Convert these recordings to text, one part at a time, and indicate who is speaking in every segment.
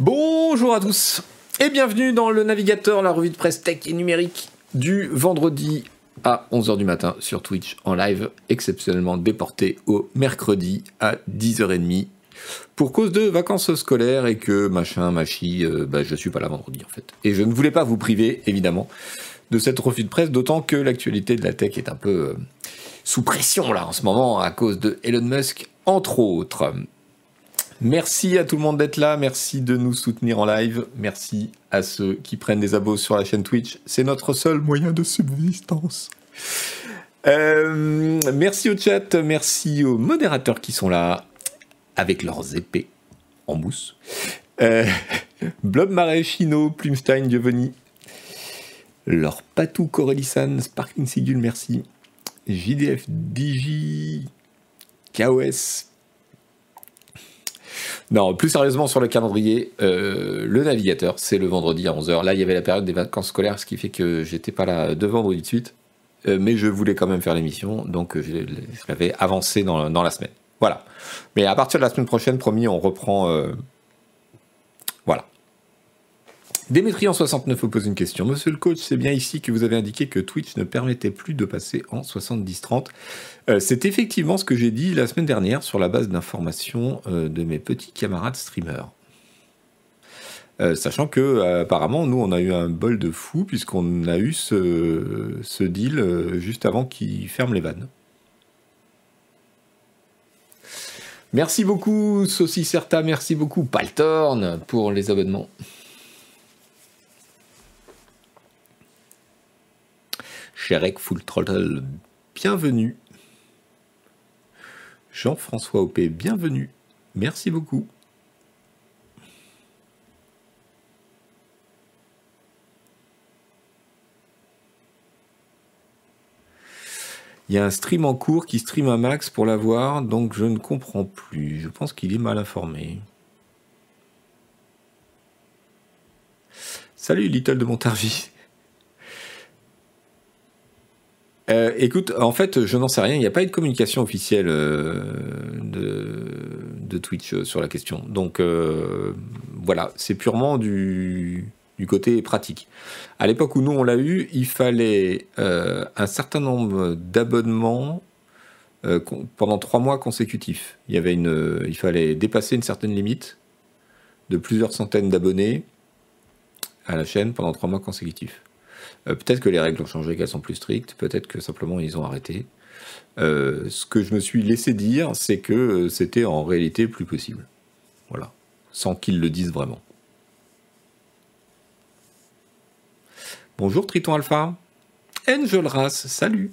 Speaker 1: Bonjour à tous et bienvenue dans le navigateur, la revue de presse tech et numérique du vendredi à 11h du matin sur Twitch en live, exceptionnellement déporté au mercredi à 10h30 pour cause de vacances scolaires et que machin, machi, euh, bah, je suis pas là vendredi en fait. Et je ne voulais pas vous priver, évidemment, de cette revue de presse, d'autant que l'actualité de la tech est un peu euh, sous pression là en ce moment à cause de Elon Musk, entre autres. Merci à tout le monde d'être là, merci de nous soutenir en live, merci à ceux qui prennent des abos sur la chaîne Twitch, c'est notre seul moyen de subsistance. Euh, merci au chat, merci aux modérateurs qui sont là avec leurs épées en mousse. Euh, Blob Plumstein, Giovanni, leur Patou Corelissan, Sparkling Sigul, merci. JDF DJ, KOS, non, plus sérieusement sur le calendrier, euh, le navigateur, c'est le vendredi à 11h. Là, il y avait la période des vacances scolaires, ce qui fait que j'étais pas là deux vendredis de suite. Euh, mais je voulais quand même faire l'émission, donc je, l'avais avancé dans, la semaine. Voilà. Mais à partir de la semaine prochaine, promis, on reprend. Euh, Démétri en 69 vous pose une question. Monsieur le coach, c'est bien ici que vous avez indiqué que Twitch ne permettait plus de passer en 70-30. Euh, c'est effectivement ce que j'ai dit la semaine dernière sur la base d'informations euh, de mes petits camarades streamers. Euh, sachant que apparemment nous on a eu un bol de fou puisqu'on a eu ce, deal juste avant qu'ils ferment les vannes. Merci beaucoup Saucisserta, merci beaucoup Paltorn pour les abonnements. Sherek Full Throttle, bienvenue. Jean-François OP, bienvenue. Merci beaucoup. Il y a un stream en cours qui stream un max pour l'avoir, donc je ne comprends plus. Je pense qu'il est mal informé. Salut Little de Montargis. Euh, écoute, en fait, je n'en sais rien. Il n'y a pas eu de communication officielle euh, de, Twitch euh, sur la question. Donc voilà, c'est purement du, côté pratique. À l'époque où nous on l'a eu, il fallait un certain nombre d'abonnements pendant trois mois consécutifs. Il y avait une, il fallait dépasser une certaine limite de plusieurs centaines d'abonnés à la chaîne pendant trois mois consécutifs. Euh, peut-être que les règles ont changé, qu'elles sont plus strictes, peut-être que simplement ils ont arrêté. Euh, ce que je me suis laissé dire, c'est que euh, c'était en réalité plus possible. Voilà. Sans qu'ils le disent vraiment. Bonjour Triton Alpha. Race, salut.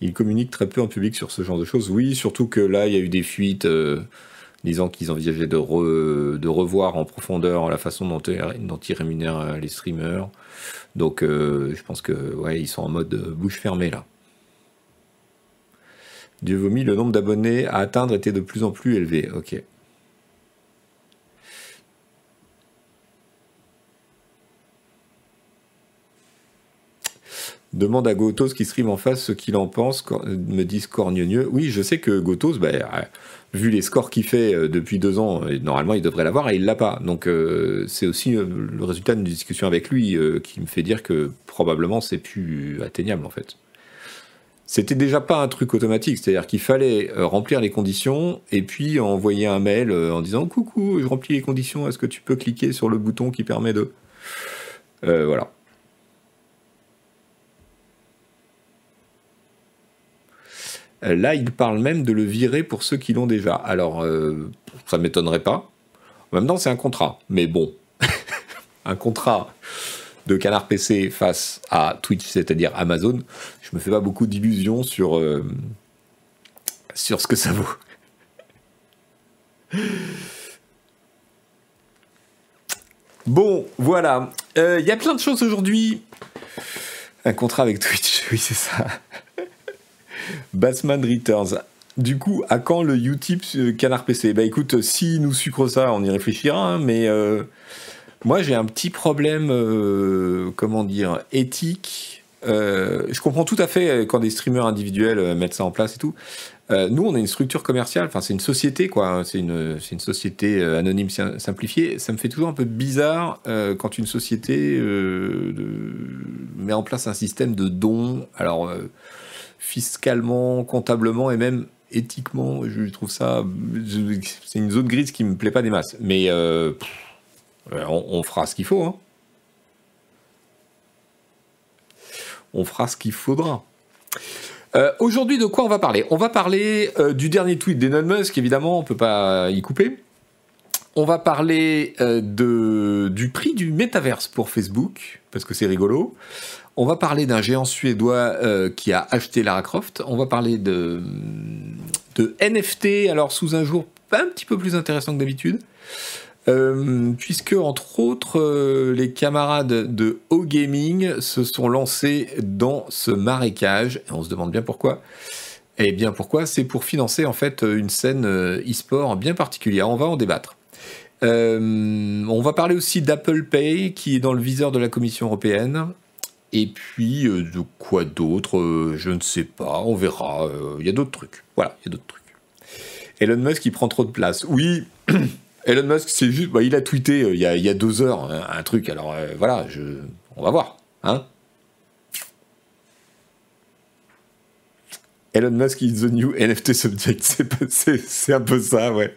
Speaker 1: Il communique très peu en public sur ce genre de choses. Oui, surtout que là, il y a eu des fuites disant qu'ils envisageaient de, revoir en profondeur la façon dont, ils rémunèrent euh, les streamers. Donc euh, je pense que ouais, ils sont en mode bouche fermée là. Dieu vomi, le nombre d'abonnés à atteindre était de plus en plus élevé. Ok. Demande à Gotos qui stream en face ce qu'il en pense, me disent corgneux. Oui, je sais que Gotos, bah, vu les scores qu'il fait euh, depuis deux ans, normalement il devrait l'avoir et il l'a pas. Donc euh, c'est aussi euh, le résultat d'une discussion avec lui qui me fait dire que probablement c'est plus atteignable en fait. C'était déjà pas un truc automatique, c'est-à-dire qu'il fallait remplir les conditions et puis envoyer un mail en disant coucou, je remplis les conditions, est-ce que tu peux cliquer sur le bouton qui permet de? voilà. Là, il parle même de le virer pour ceux qui l'ont déjà. Alors, euh, ça ne m'étonnerait pas. En même temps, c'est un contrat. Mais bon, un contrat de Canard PC face à Twitch, c'est-à-dire Amazon, je me fais pas beaucoup d'illusions sur, euh, sur ce que ça vaut. Bon, voilà. Il y a plein de choses aujourd'hui. Un contrat avec Twitch, oui, c'est ça. Bassman Returns. Du coup, à quand le Utip euh, Canard PC Bah écoute, si nous sucre ça, on y réfléchira, hein, mais euh, moi j'ai un petit problème, euh, comment dire, éthique je comprends tout à fait quand des streamers individuels mettent ça en place et tout. nous, on est une structure commerciale, enfin c'est une société quoi, hein. c'est une, une, société anonyme simplifiée. Ça me fait toujours un peu bizarre quand une société met en place un système de dons. Alors fiscalement, comptablement et même éthiquement, je trouve ça. C'est une zone grise qui me plaît pas des masses. Mais euh, on, fera ce qu'il faut. Hein. On fera ce qu'il faudra. Euh, aujourd'hui, de quoi on va parler? On va parler euh, du dernier tweet d'Elon Musk, évidemment, on peut pas y couper. On va parler de, du prix du métaverse pour Facebook, parce que c'est rigolo. On va parler d'un géant suédois euh, qui a acheté Lara Croft. On va parler de, NFT, alors sous un jour un petit peu plus intéressant que d'habitude. Euh, puisque entre autres euh, les camarades de O Gaming se sont lancés dans ce marécage et on se demande bien pourquoi. Et bien pourquoi? C'est pour financer en fait une scène e-sport bien particulière. On va en débattre. on va parler aussi d'Apple Pay qui est dans le viseur de la Commission européenne. Et puis, euh, de quoi d'autre euh, Je ne sais pas, on verra. Euh, il y a d'autres trucs. Voilà, il y a d'autres trucs. Elon Musk, il prend trop de place. Oui, Elon Musk, c'est juste. Bah, il a tweeté il, y a, deux heures un, truc. Alors voilà, on va voir. Hein Elon Musk is the new NFT subject. C'est un peu ça, ouais.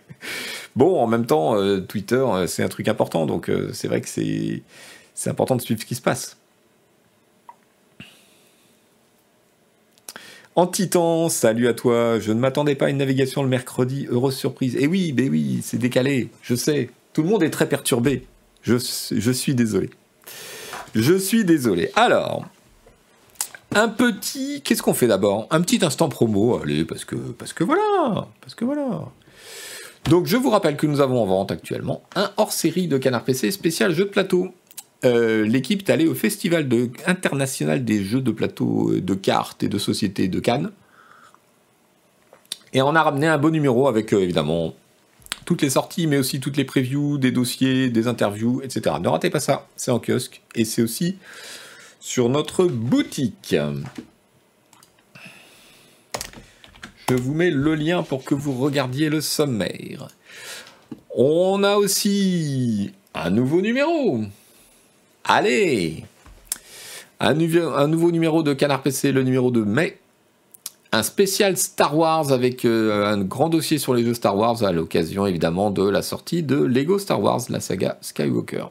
Speaker 1: Bon, en même temps, Twitter, c'est un truc important. Donc, c'est vrai que c'est important de suivre ce qui se passe. Antitan, salut à toi. Je ne m'attendais pas à une navigation le mercredi. Heureuse surprise. Eh oui, ben oui, c'est décalé. Je sais. Tout le monde est très perturbé. Je, je suis désolé. Je suis désolé. Alors, un petit. Qu'est-ce qu'on fait d'abord? Un petit instant promo. Allez, parce que, parce que voilà. Parce que voilà. Donc, je vous rappelle que nous avons en vente actuellement un hors série de Canard PC spécial jeu de plateau. Euh, l'équipe est allée au Festival international des jeux de plateau euh, de cartes et de société de Cannes. Et on a ramené un beau numéro avec euh, évidemment toutes les sorties, mais aussi toutes les previews, des dossiers, des interviews, etc. Ne ratez pas ça, c'est en kiosque et c'est aussi sur notre boutique. Je vous mets le lien pour que vous regardiez le sommaire. On a aussi un nouveau numéro Allez un, nouveau numéro de Canard PC, le numéro de mai. Un spécial Star Wars avec euh, un grand dossier sur les jeux Star Wars à l'occasion évidemment de la sortie de Lego Star Wars, la saga Skywalker.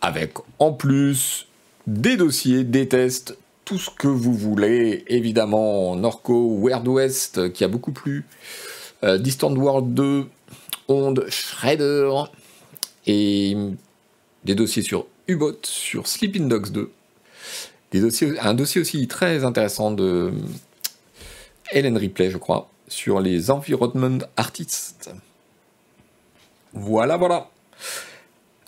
Speaker 1: Avec en plus des dossiers, des tests, tout ce que vous voulez. Évidemment, Norco, Weird West qui a beaucoup plu. Euh, Distant World 2, Onde, Shredder. Et des dossiers sur U-Boat, sur Sleeping Dogs 2, des dossiers, un dossier aussi très intéressant de Helen Ripley, je crois, sur les environment artists. Voilà, voilà.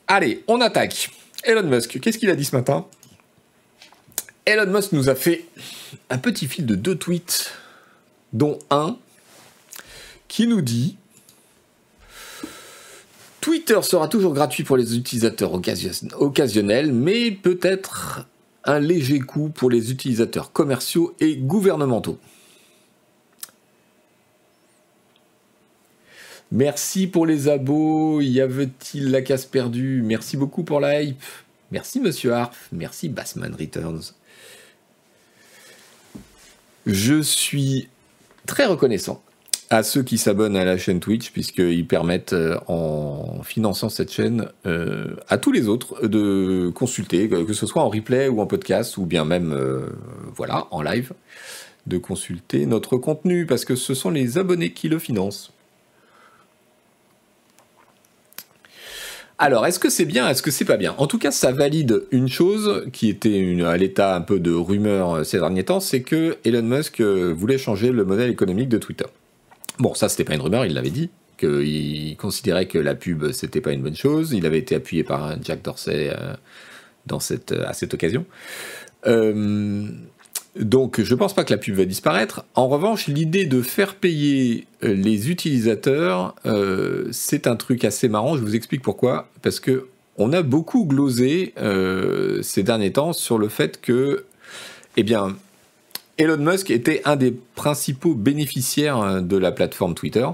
Speaker 1: Allez, on attaque. Elon Musk, qu'est-ce qu'il a dit ce matin? Elon Musk nous a fait un petit fil de deux tweets, dont un qui nous dit Twitter sera toujours gratuit pour les utilisateurs occasionnels, mais peut-être un léger coût pour les utilisateurs commerciaux et gouvernementaux. Merci pour les abos, y avait-il la casse perdue? Merci beaucoup pour la hype. Merci Monsieur Harf, merci Bassman Returns. Je suis très reconnaissant à ceux qui s'abonnent à la chaîne Twitch, puisqu'ils permettent, euh, en finançant cette chaîne, euh, à tous les autres de consulter, que ce soit en replay ou en podcast, ou bien même, euh, voilà, en live, de consulter notre contenu, parce que ce sont les abonnés qui le financent. Alors, est-ce que c'est bien, est-ce que c'est pas bien? En tout cas, ça valide une chose qui était à l'état un peu de rumeur ces derniers temps, c'est que Elon Musk voulait changer le modèle économique de Twitter. Bon, ça, c'était pas une rumeur, il l'avait dit, qu'il considérait que la pub, c'était pas une bonne chose. Il avait été appuyé par Jack Dorsey euh, dans cette, à cette occasion. Euh, donc, je pense pas que la pub va disparaître. En revanche, l'idée de faire payer euh, les utilisateurs, c'est un truc assez marrant. Je vous explique pourquoi. Parce que on a beaucoup glosé ces derniers temps sur le fait que, eh bien, Elon Musk était un des principaux bénéficiaires de la plateforme Twitter,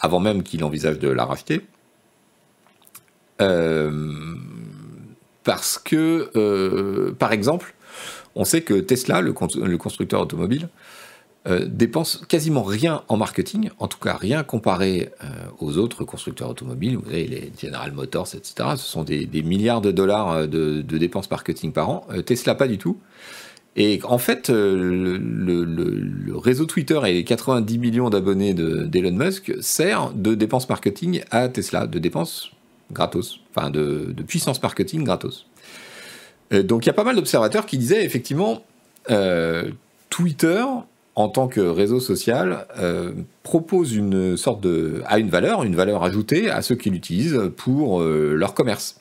Speaker 1: avant même qu'il envisage de la racheter. parce que, par exemple, on sait que Tesla, le, constructeur automobile, euh, dépense quasiment rien en marketing, en tout cas rien comparé euh, aux autres constructeurs automobiles. Vous avez les General Motors, etc. Ce sont des, milliards de dollars euh, de, dépenses marketing par an. Tesla, pas du tout. Et en fait, le, réseau Twitter et les 90 millions d'abonnés d'Elon Musk sert de dépenses marketing à Tesla, de dépenses gratos, enfin de puissance marketing gratos. Euh, donc il y a pas mal d'observateurs qui disaient effectivement euh, Twitter en tant que réseau social euh, propose une sorte de a une valeur, une valeur ajoutée à ceux qui l'utilisent pour leur commerce.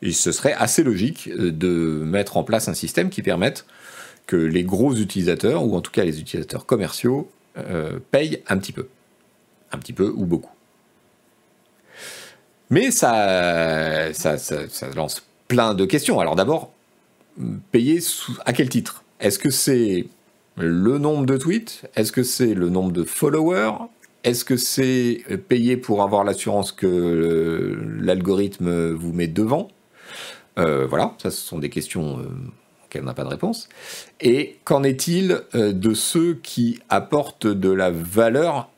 Speaker 1: Et ce serait assez logique de mettre en place un système qui permette les gros utilisateurs, ou en tout cas les utilisateurs commerciaux, payent un petit peu. Un petit peu ou beaucoup. Mais ça, ça, ça, lance plein de questions. Alors d'abord, payer à quel titre? Est-ce que c'est le nombre de tweets? Est-ce que c'est le nombre de followers? Est-ce que c'est payer pour avoir l'assurance que l'algorithme vous met devant? Euh, Voilà, ça ce sont des questions euh, on n'a pas de réponse. Et qu'en est-il euh, de ceux qui apportent de la valeur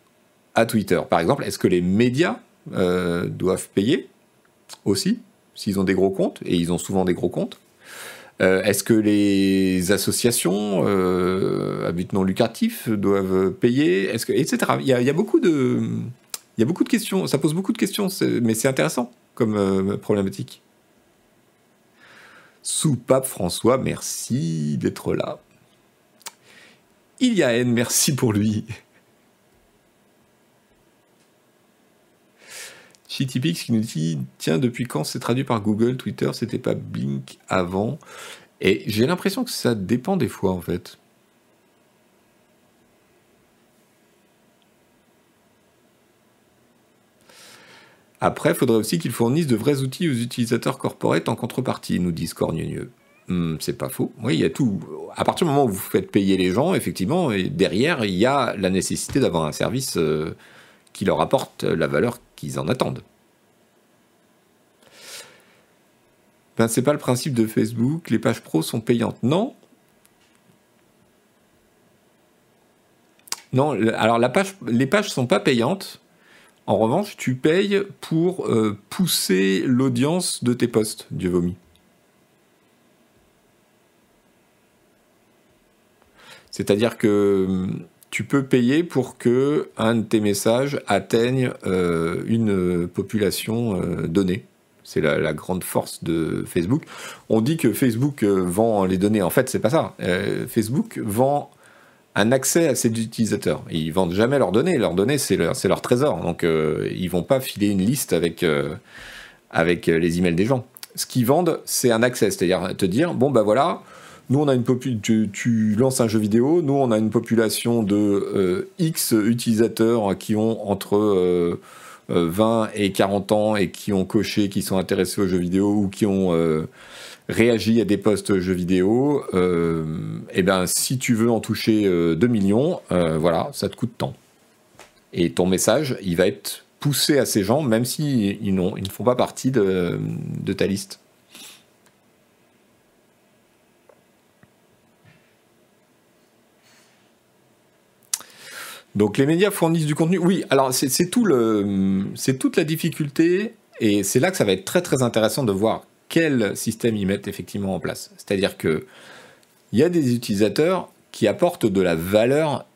Speaker 1: à Twitter? Par exemple, est-ce que les médias doivent payer aussi s'ils ont des gros comptes Et ils ont souvent des gros comptes? Euh, est-ce que les associations euh, à but non lucratif doivent payer? Est-ce que etc. Il y, a, beaucoup de questions. Ça pose beaucoup de questions, mais c'est intéressant comme euh, problématique. Soupape François, merci d'être là. Il y a N, merci pour lui. Chitipix qui nous dit Tiens, depuis quand c'est traduit par Google, Twitter, c'était pas Blink avant? Et j'ai l'impression que ça dépend des fois en fait. Après, faudrait aussi qu'ils fournissent de vrais outils aux utilisateurs corporate en contrepartie, nous dit Scornieux. Hmm, c'est pas faux. Oui, il y a tout. À partir du moment où vous faites payer les gens, effectivement, derrière, il y a la nécessité d'avoir un service euh, qui leur apporte la valeur qu'ils en attendent. Ben, c'est pas le principe de Facebook, les pages pro sont payantes. Non. Non, alors les pages sont pas payantes. En revanche, tu payes pour euh, pousser l'audience de tes posts, Dieu vomi. C'est-à-dire que hum, tu peux payer pour que un de tes messages atteigne euh, une population euh, donnée. C'est la, grande force de Facebook. On dit que Facebook vend les données. En fait, c'est pas ça. Facebook vend un accès à ses utilisateurs. Ils vendent jamais leurs données. Leurs données, c'est leur, trésor. Donc, ils vont pas filer une liste avec, avec les emails des gens. Ce qu'ils vendent, c'est un accès. C'est-à-dire te dire, bon, ben voilà, nous, on a une tu, tu, lances un jeu vidéo. Nous, on a une population de euh, X utilisateurs qui ont entre 20 euh, et 40 ans et qui ont coché, qui sont intéressés aux jeux vidéo ou qui ont euh, réagi à des posts jeux vidéo. et eh bien, si tu veux en toucher 2 millions, voilà, ça te coûte tant. Et ton message, il va être poussé à ces gens, même s'ils ils, ils ne font pas partie de ta liste. Donc les médias fournissent du contenu. Oui, alors c'est tout le, c'est toute la difficulté, et c'est là que ça va être très très intéressant de voir quel système ils mettent effectivement en place. C'est-à-dire que il y a des utilisateurs qui apportent de la valeur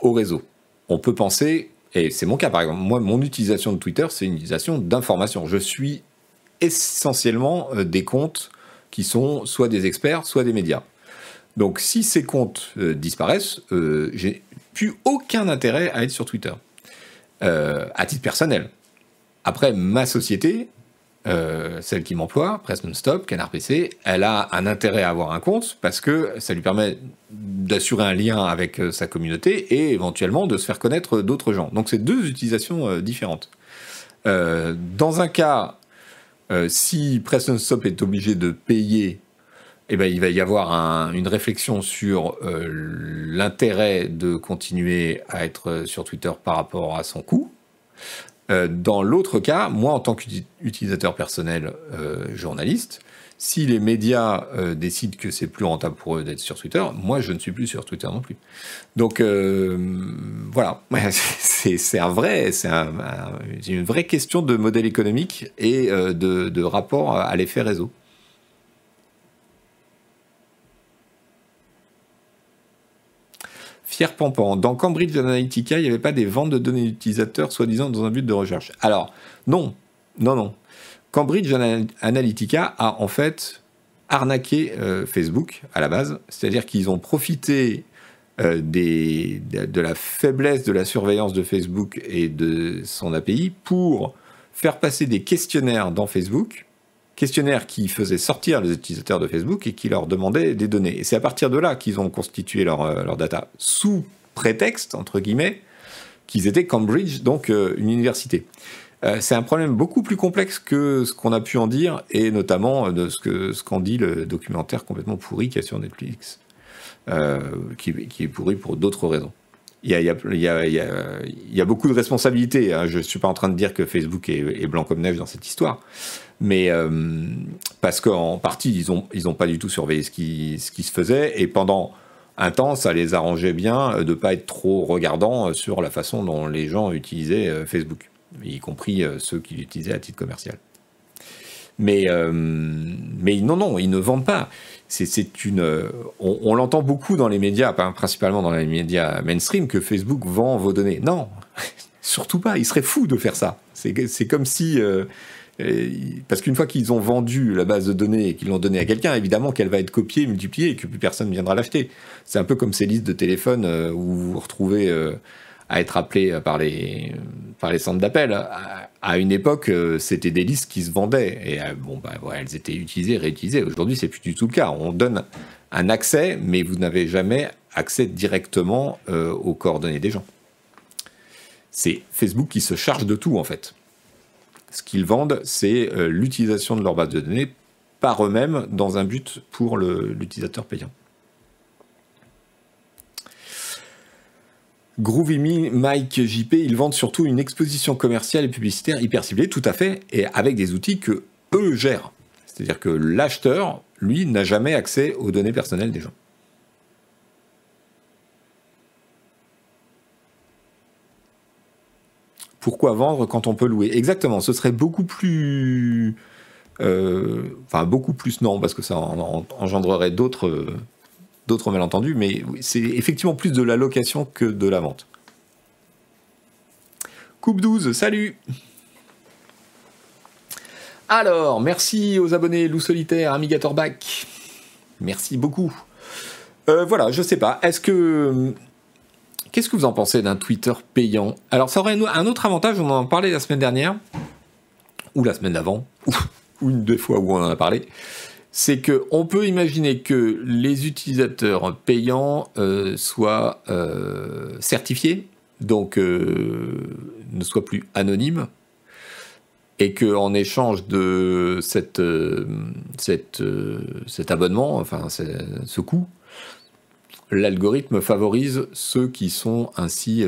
Speaker 1: au réseau. On peut penser, et c'est mon cas par exemple, moi mon utilisation de Twitter, c'est une utilisation d'information. Je suis essentiellement euh, des comptes qui sont soit des experts, soit des médias. Donc si ces comptes euh, disparaissent, euh, j'ai plus aucun intérêt à être sur Twitter, à titre personnel. Après, ma société, celle qui m'emploie, Press Non-Stop, Canard PC, elle a un intérêt à avoir un compte parce que ça lui permet d'assurer un lien avec sa communauté et éventuellement de se faire connaître d'autres gens. Donc c'est deux utilisations différentes. dans un cas si Preston Stop est obligé de payer eh ben, il va y avoir une réflexion sur l'intérêt de continuer à être sur Twitter par rapport à son coût. Dans l'autre cas, moi, en tant qu'utilisateur personnel journaliste, si les médias euh, décident que c'est plus rentable pour eux d'être sur Twitter, moi je ne suis plus sur Twitter non plus. Donc euh, voilà, c'est un vrai, c'est une vraie question de modèle économique et euh, de, rapport à l'effet réseau. Fier Pampan, dans Cambridge Analytica, il n'y avait pas des ventes de données d'utilisateurs soi-disant dans un but de recherche. Alors, non, non, non. Cambridge Analytica a en fait arnaqué euh, Facebook à la base, c'est-à-dire qu'ils ont profité euh, de, la faiblesse de la surveillance de Facebook et de son API pour faire passer des questionnaires dans Facebook, questionnaires qui faisaient sortir les utilisateurs de Facebook et qui leur demandaient des données. Et c'est à partir de là qu'ils ont constitué leur, euh, data, sous prétexte, entre guillemets, qu'ils étaient Cambridge, donc une université. Euh, c'est un problème beaucoup plus complexe que ce qu'on a pu en dire, et notamment de ce qu'en dit le documentaire complètement pourri qu'il y a sur Netflix, euh, qui, est pourri pour d'autres raisons. Il y, a, beaucoup de responsabilités. Hein. Je ne suis pas en train de dire que Facebook est, blanc comme neige dans cette histoire, mais euh, parce qu'en partie, ils n'ont pas du tout surveillé ce qui, ce qui se faisait, et pendant un temps, ça les arrangeait bien de ne pas être trop regardants sur la façon dont les gens utilisaient Facebook y compris euh, ceux qui l'utilisaient à titre commercial. Mais, euh, mais non, non, ils ne vendent pas. C'est une, euh, on, l'entend beaucoup dans les médias, principalement dans les médias mainstream, que Facebook vend vos données. Non, surtout pas. Ils seraient fous de faire ça. C'est comme si, parce qu'une fois qu'ils ont vendu la base de données et qu'ils l'ont donnée à quelqu'un, évidemment qu'elle va être copiée, multipliée et que plus personne ne viendra l'acheter. C'est un peu comme ces listes de téléphone où vous retrouvez à être appelé par les, par les centres d'appel. À, une époque, euh, c'était des listes qui se vendaient. Et euh, bon, bah, elles étaient utilisées, réutilisées. Aujourd'hui, c'est plus du tout le cas. On donne un accès, mais vous n'avez jamais accès directement euh, aux coordonnées des gens. C'est Facebook qui se charge de tout, en fait. Ce qu'ils vendent, c'est l'utilisation de leur base de données par eux-mêmes dans un but pour l'utilisateur payant. Groovy Mike JP, ils vendent surtout une exposition commerciale et publicitaire hyper ciblée, tout à fait, et avec des outils que eux gèrent. C'est-à-dire que l'acheteur, lui, n'a jamais accès aux données personnelles des gens. Pourquoi vendre quand on peut louer? Exactement, ce serait beaucoup plus... Euh, enfin, beaucoup plus non, parce que ça engendrerait d'autres d'autres malentendus, mais c'est effectivement plus de la location que de la vente. Coupe 12, salut Alors, merci aux abonnés Loup Solitaire, Amigator Back. Merci beaucoup. Euh, voilà, je sais pas. Est-ce que. Qu'est-ce que vous en pensez d'un Twitter payant? Alors, ça aurait un autre avantage, on en parlait la semaine dernière, ou la semaine d'avant, ou une deux fois où on en a parlé c'est qu'on peut imaginer que les utilisateurs payants euh, soient euh, certifiés, donc euh, ne soient plus anonymes, et qu'en échange de cet abonnement, enfin ce coût, l'algorithme favorise ceux qui sont ainsi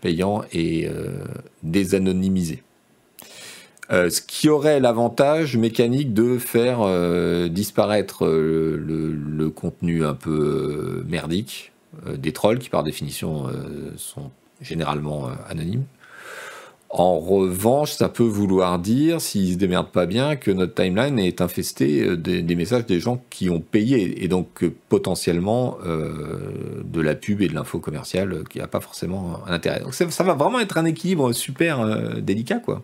Speaker 1: payants et désanonymisés. Euh, ce qui aurait l'avantage mécanique de faire euh, disparaître euh, le, contenu un peu merdique des trolls qui par définition sont généralement anonymes. En revanche, ça peut vouloir dire, s'ils se démerdent pas bien, que notre timeline est infestée des, messages des gens qui ont payé, et donc potentiellement de la pub et de l'info commerciale qui n'a pas forcément un intérêt. Donc ça, ça, va vraiment être un équilibre super délicat, quoi.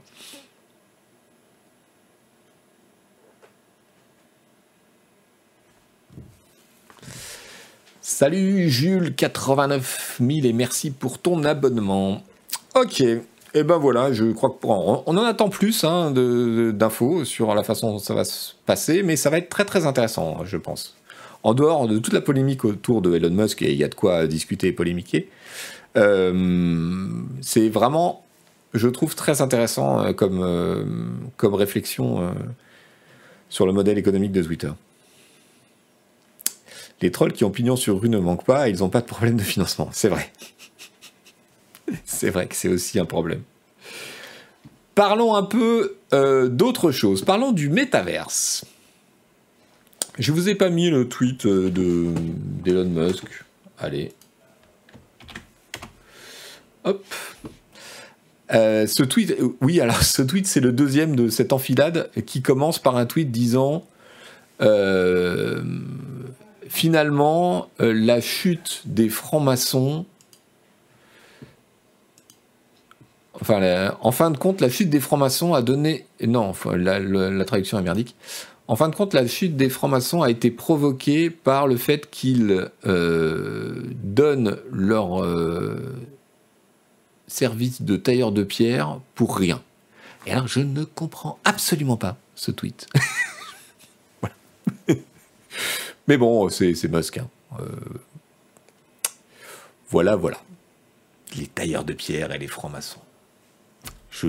Speaker 1: Salut Jules 89 et merci pour ton abonnement. Ok, et eh ben voilà, je crois que on, en attend plus hein, d'infos sur la façon dont ça va se passer, mais ça va être très très intéressant, je pense. En dehors de toute la polémique autour de Elon Musk, et il y a de quoi discuter et polémiquer, euh, c'est vraiment je trouve très intéressant euh, comme, euh, comme réflexion sur le modèle économique de Twitter. Les trolls qui ont pignon sur rue ne manquent pas, ils n'ont pas de problème de financement. C'est vrai. c'est vrai que c'est aussi un problème. Parlons un peu d'autre chose. Parlons du métaverse. Je vous ai pas mis le tweet de d'Elon Musk. Allez. Hop. Euh, ce tweet, euh, oui, alors ce tweet, c'est le deuxième de cette enfilade qui commence par un tweet disant euh, finalement la chute des francs-maçons. Enfin, en fin de compte, la chute des francs-maçons a donné. Non, la, la, traduction est merdique. En fin de compte, la chute des francs-maçons a été provoquée par le fait qu'ils donnent leur service de tailleur de pierre pour rien. Et alors, je ne comprends absolument pas ce tweet. Mais bon, c'est Musk. Hein. Euh, voilà, voilà. Les tailleurs de pierre et les francs-maçons. Je.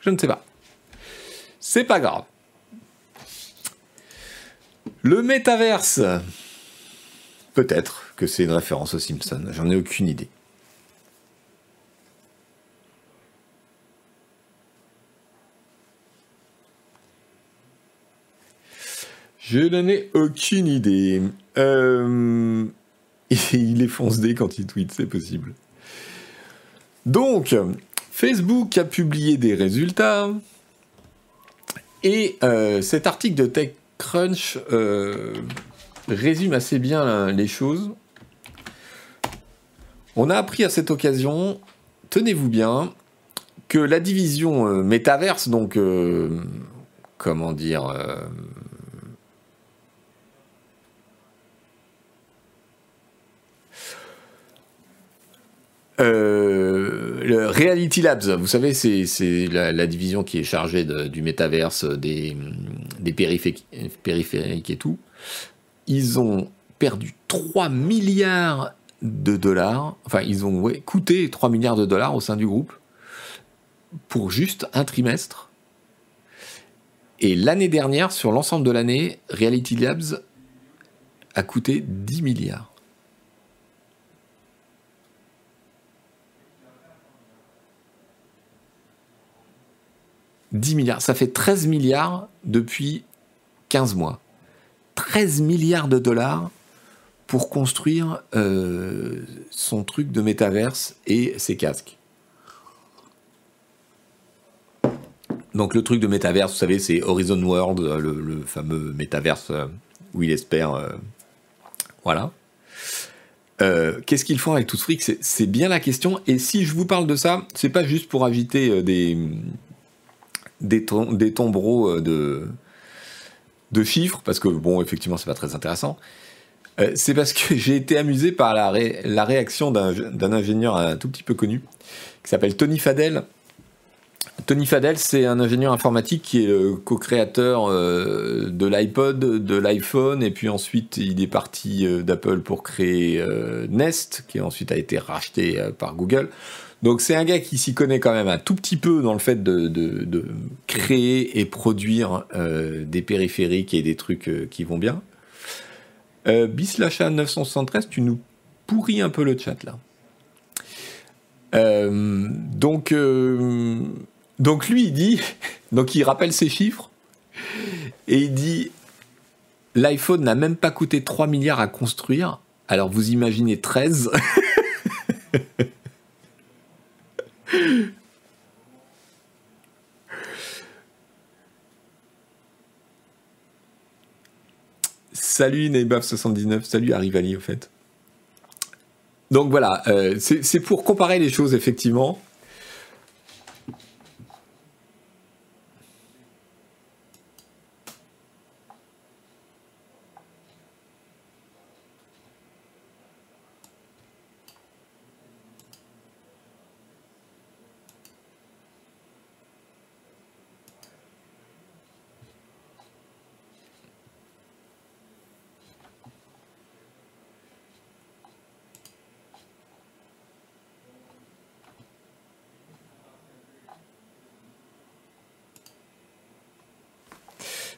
Speaker 1: Je ne sais pas. C'est pas grave. Le métaverse. Peut-être que c'est une référence aux Simpsons. J'en ai aucune idée. Je n'en ai aucune idée. Euh, il est fonce quand il tweet, c'est possible. Donc, Facebook a publié des résultats. Et euh, cet article de TechCrunch euh, résume assez bien les choses. On a appris à cette occasion, tenez-vous bien, que la division métaverse, donc comment dire, Euh, le Reality Labs, vous savez, c'est la, division qui est chargée du métaverse, des, des périphériques, et tout. Ils ont perdu 3 milliards de dollars, enfin, ils ont coûté 3 milliards de dollars au sein du groupe pour juste un trimestre. Et l'année dernière, sur l'ensemble de l'année, Reality Labs a coûté 10 milliards. 10 milliards. Ça fait 13 milliards depuis 15 mois. 13 milliards de dollars pour construire euh, son truc de métaverse et ses casques. Donc le truc de métaverse, vous savez, c'est Horizon World, le, fameux métaverse euh, où il espère... Euh, voilà. Qu'est-ce qu'ils font avec tout ce fric? C'est bien la question. Et si je vous parle de ça, c'est pas juste pour agiter des, des, tombereaux euh, de, de chiffres, parce que, bon, effectivement, c'est pas très intéressant. Euh, c'est parce que j'ai été amusé par la, la réaction d'un ingénieur un tout petit peu connu, qui s'appelle Tony Fadel. Tony Fadel, c'est un ingénieur informatique qui est le co-créateur euh, de l'iPod, de l'iPhone, et puis ensuite il est parti d'Apple pour créer Nest, qui ensuite a été racheté par Google. Donc c'est un gars qui s'y connaît quand même un tout petit peu dans le fait de, créer et produire euh, des périphériques et des trucs euh, qui vont bien. Euh, Bislacha 973, tu nous pourris un peu le chat là. Euh, donc, donc lui il dit, donc il rappelle ses chiffres et il dit l'iPhone n'a même pas coûté 3 milliards à construire. Alors vous imaginez 13 Salut Neibaf79, salut Arrivali au fait. Donc voilà, euh, c'est pour comparer les choses effectivement.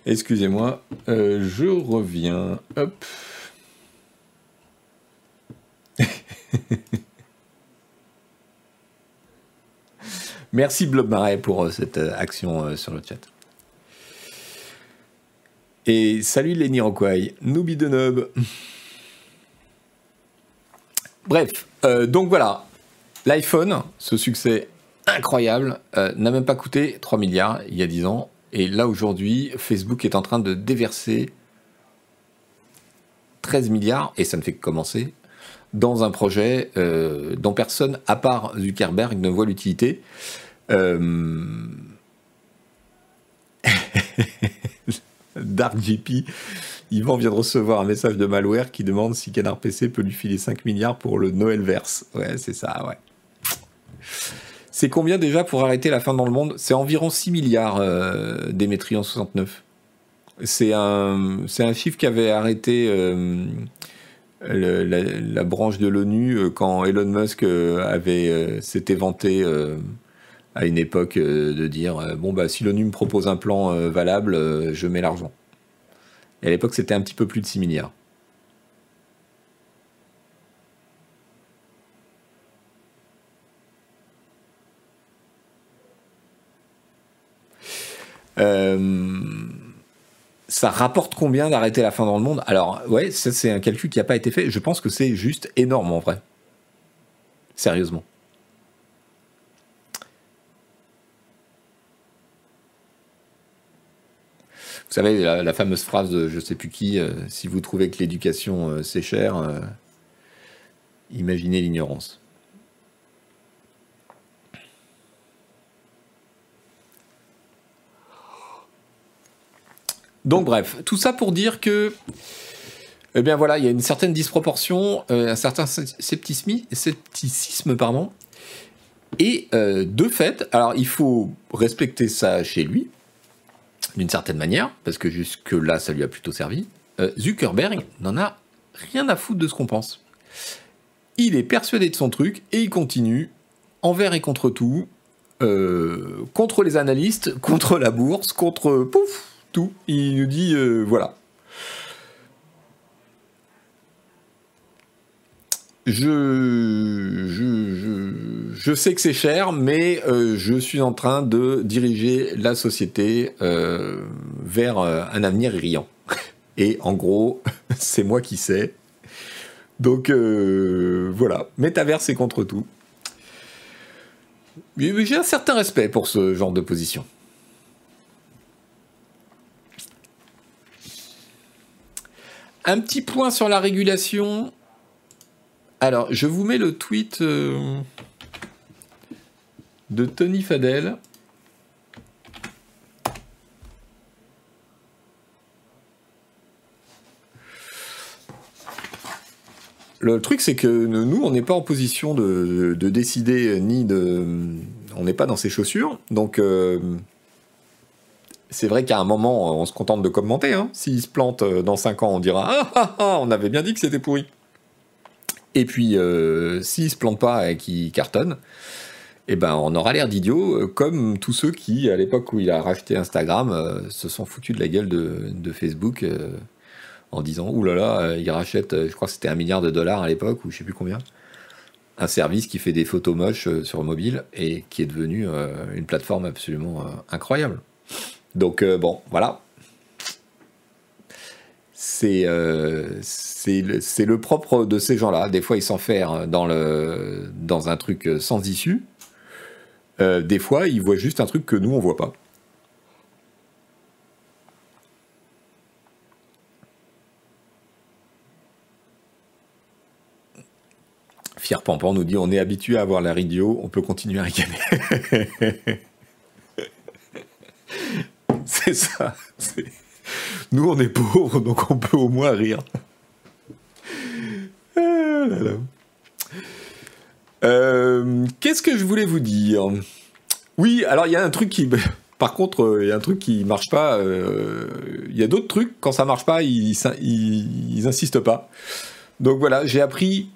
Speaker 1: Excusez-moi, euh, je reviens. Merci Blob Marais pour euh, cette euh, action sur le chat. Et salut les Roquai, Noobi de Nob. Bref, donc voilà, l'iPhone, ce succès incroyable, n'a même pas coûté 3 milliards il y a 10 ans. Et là, aujourd'hui, Facebook est en train de déverser 13 milliards, et ça ne fait que commencer, dans un projet euh, dont personne, à part Zuckerberg, ne voit l'utilité. Euh... DarkGP, Yvan vient de recevoir un message de malware qui demande si Canard PC peut lui filer 5 milliards pour le Noël verse. Ouais, c'est ça, ouais. C'est combien déjà pour arrêter la fin dans le monde? C'est environ 6 milliards euh, en 69. C'est un, c'est un chiffre qu'avait arrêté euh, la, branche de l'ONU euh, quand Elon Musk euh, avait s'était vanté à une époque de dire bon bah si l'ONU me propose un plan valable, je mets l'argent. Et à l'époque c'était un petit peu plus de 6 milliards. Euh, ça rapporte combien d'arrêter la fin dans le monde? Alors, ouais, c'est un calcul qui n'a pas été fait. Je pense que c'est juste énorme en vrai. Sérieusement. Vous savez, la, fameuse phrase de je sais plus qui, euh, si vous trouvez que l'éducation euh, c'est cher, imaginez l'ignorance. Donc bref, tout ça pour dire que, eh bien voilà, il y a une certaine disproportion, euh, un certain scepticisme, scepticisme pardon. Et euh, de fait, alors il faut respecter ça chez lui, d'une certaine manière, parce que jusque-là, ça lui a plutôt servi. Euh, Zuckerberg n'en a rien à foutre de ce qu'on pense. Il est persuadé de son truc et il continue envers et contre tout, contre les analystes, contre la bourse, contre pouf, il nous dit euh, voilà. Je, je, sais que c'est cher, mais euh, je suis en train de diriger la société euh, vers un avenir riant. Et en gros, c'est moi qui sais. Donc voilà, métaverse est contre tout. J'ai un certain respect pour ce genre de position. Un petit point sur la régulation. Alors, je vous mets le tweet euh, de Tony Fadel. Le truc, c'est que nous, on n'est pas en position de, décider ni de. On n'est pas dans ses chaussures. Donc, euh, c'est vrai qu'à un moment, on se contente de commenter. Hein. S'il se plante euh, dans 5 ans, on dira ah, ah, ah, on avait bien dit que c'était pourri. Et puis, euh, s'il se plante pas et qu'il cartonne, eh ben, on aura l'air d'idiot, euh, comme tous ceux qui, à l'époque où il a racheté Instagram, se sont foutus de la gueule de, Facebook en disant Ouh là là, il rachète, je crois que c'était un milliard de dollars à l'époque, ou je sais plus combien, un service qui fait des photos moches sur mobile et qui est devenu une plateforme absolument incroyable. Donc euh, bon, voilà. C'est euh, le, le, propre de ces gens-là. Des fois, ils s'enferment dans, dans un truc sans issue. Euh, des fois, ils voient juste un truc que nous, on voit pas. Fier Pampan nous dit on est habitué à avoir la radio, on peut continuer à ricaner. C'est ça. Nous, on est pauvres, donc on peut au moins rire. Ah euh, qu'est-ce que je voulais vous dire? Oui, alors il y a un truc qui. Par contre, euh, il y a un truc qui marche pas. Euh, il y a d'autres trucs, quand ça marche pas, ils, ils, insistent pas. Donc voilà, j'ai appris.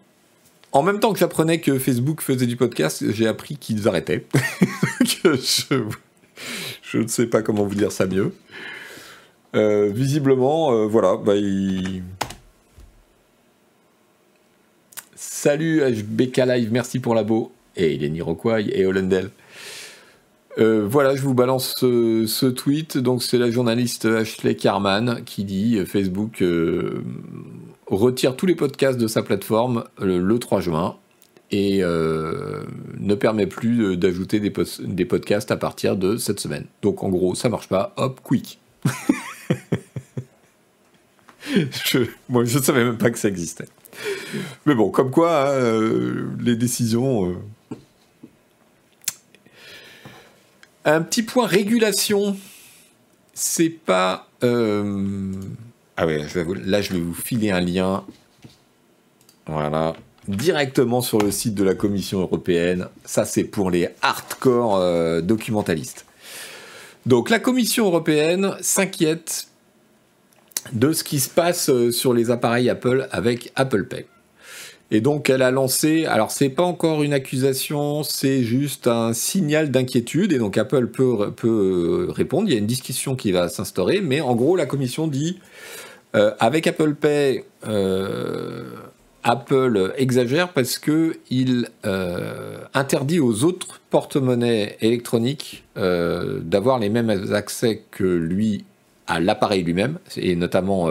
Speaker 1: En même temps que j'apprenais que Facebook faisait du podcast, j'ai appris qu'ils arrêtaient. je, je ne sais pas comment vous dire ça mieux. visiblement, voilà, bah, Salut HBK Live, merci pour la beau. Et il est et Hollendel. Euh, voilà, je vous balance ce, tweet. Donc, c'est la journaliste Ashley Carman qui dit euh, Facebook euh, retire tous les podcasts de sa plateforme le, 3 juin et ne permet plus d'ajouter des, podcasts à partir de cette semaine. Donc, en gros, ça marche pas. Hop, quick. je, moi, je savais même pas que ça existait. Mais bon, comme quoi, hein, les décisions Un petit point régulation. C'est pas. Euh, ah ouais, là je vais vous filer un lien. Voilà. Directement sur le site de la Commission européenne. Ça, c'est pour les hardcore euh, documentalistes. Donc, la Commission européenne s'inquiète de ce qui se passe euh, sur les appareils Apple avec Apple Pay. Et donc elle a lancé, alors c'est pas encore une accusation, c'est juste un signal d'inquiétude, et donc Apple peut, peut euh, répondre, il y a une discussion qui va s'instaurer, mais en gros la commission dit, avec Apple Pay, Apple exagère parce que il interdit aux autres porte-monnaies électroniques d'avoir les mêmes accès que lui à l'appareil lui-même, et notamment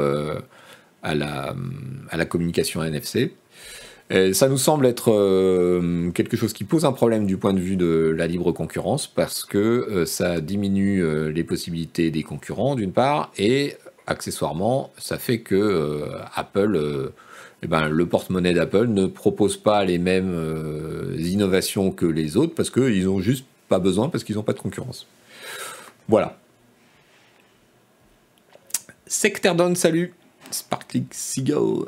Speaker 1: à, la, à la communication NFC. Euh, ça nous semble être euh, quelque chose qui pose un problème du point de vue de la libre concurrence parce que euh, ça diminue les possibilités des concurrents d'une part et accessoirement ça fait que Apple, eh ben, le porte-monnaie d'Apple ne propose pas les mêmes innovations que les autres parce qu'ils n'ont juste pas besoin parce qu'ils n'ont pas de concurrence. Voilà. Secterdon, salut. Sparkling Seagull.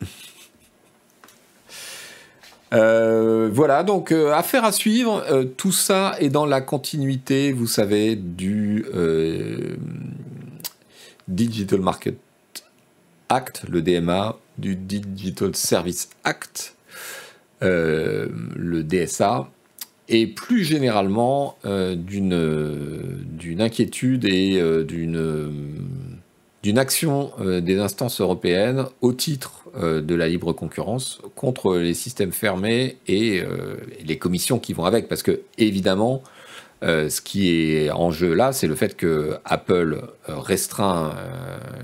Speaker 1: Euh, voilà, donc euh, affaire à suivre. Euh, tout ça est dans la continuité, vous savez, du Digital Market Act, le DMA, du Digital Service Act, le DSA, et plus généralement d'une inquiétude et d'une action des instances européennes au titre euh, de la libre concurrence contre les systèmes fermés et euh, les commissions qui vont avec. Parce que, évidemment, euh, ce qui est en jeu là, c'est le fait que Apple restreint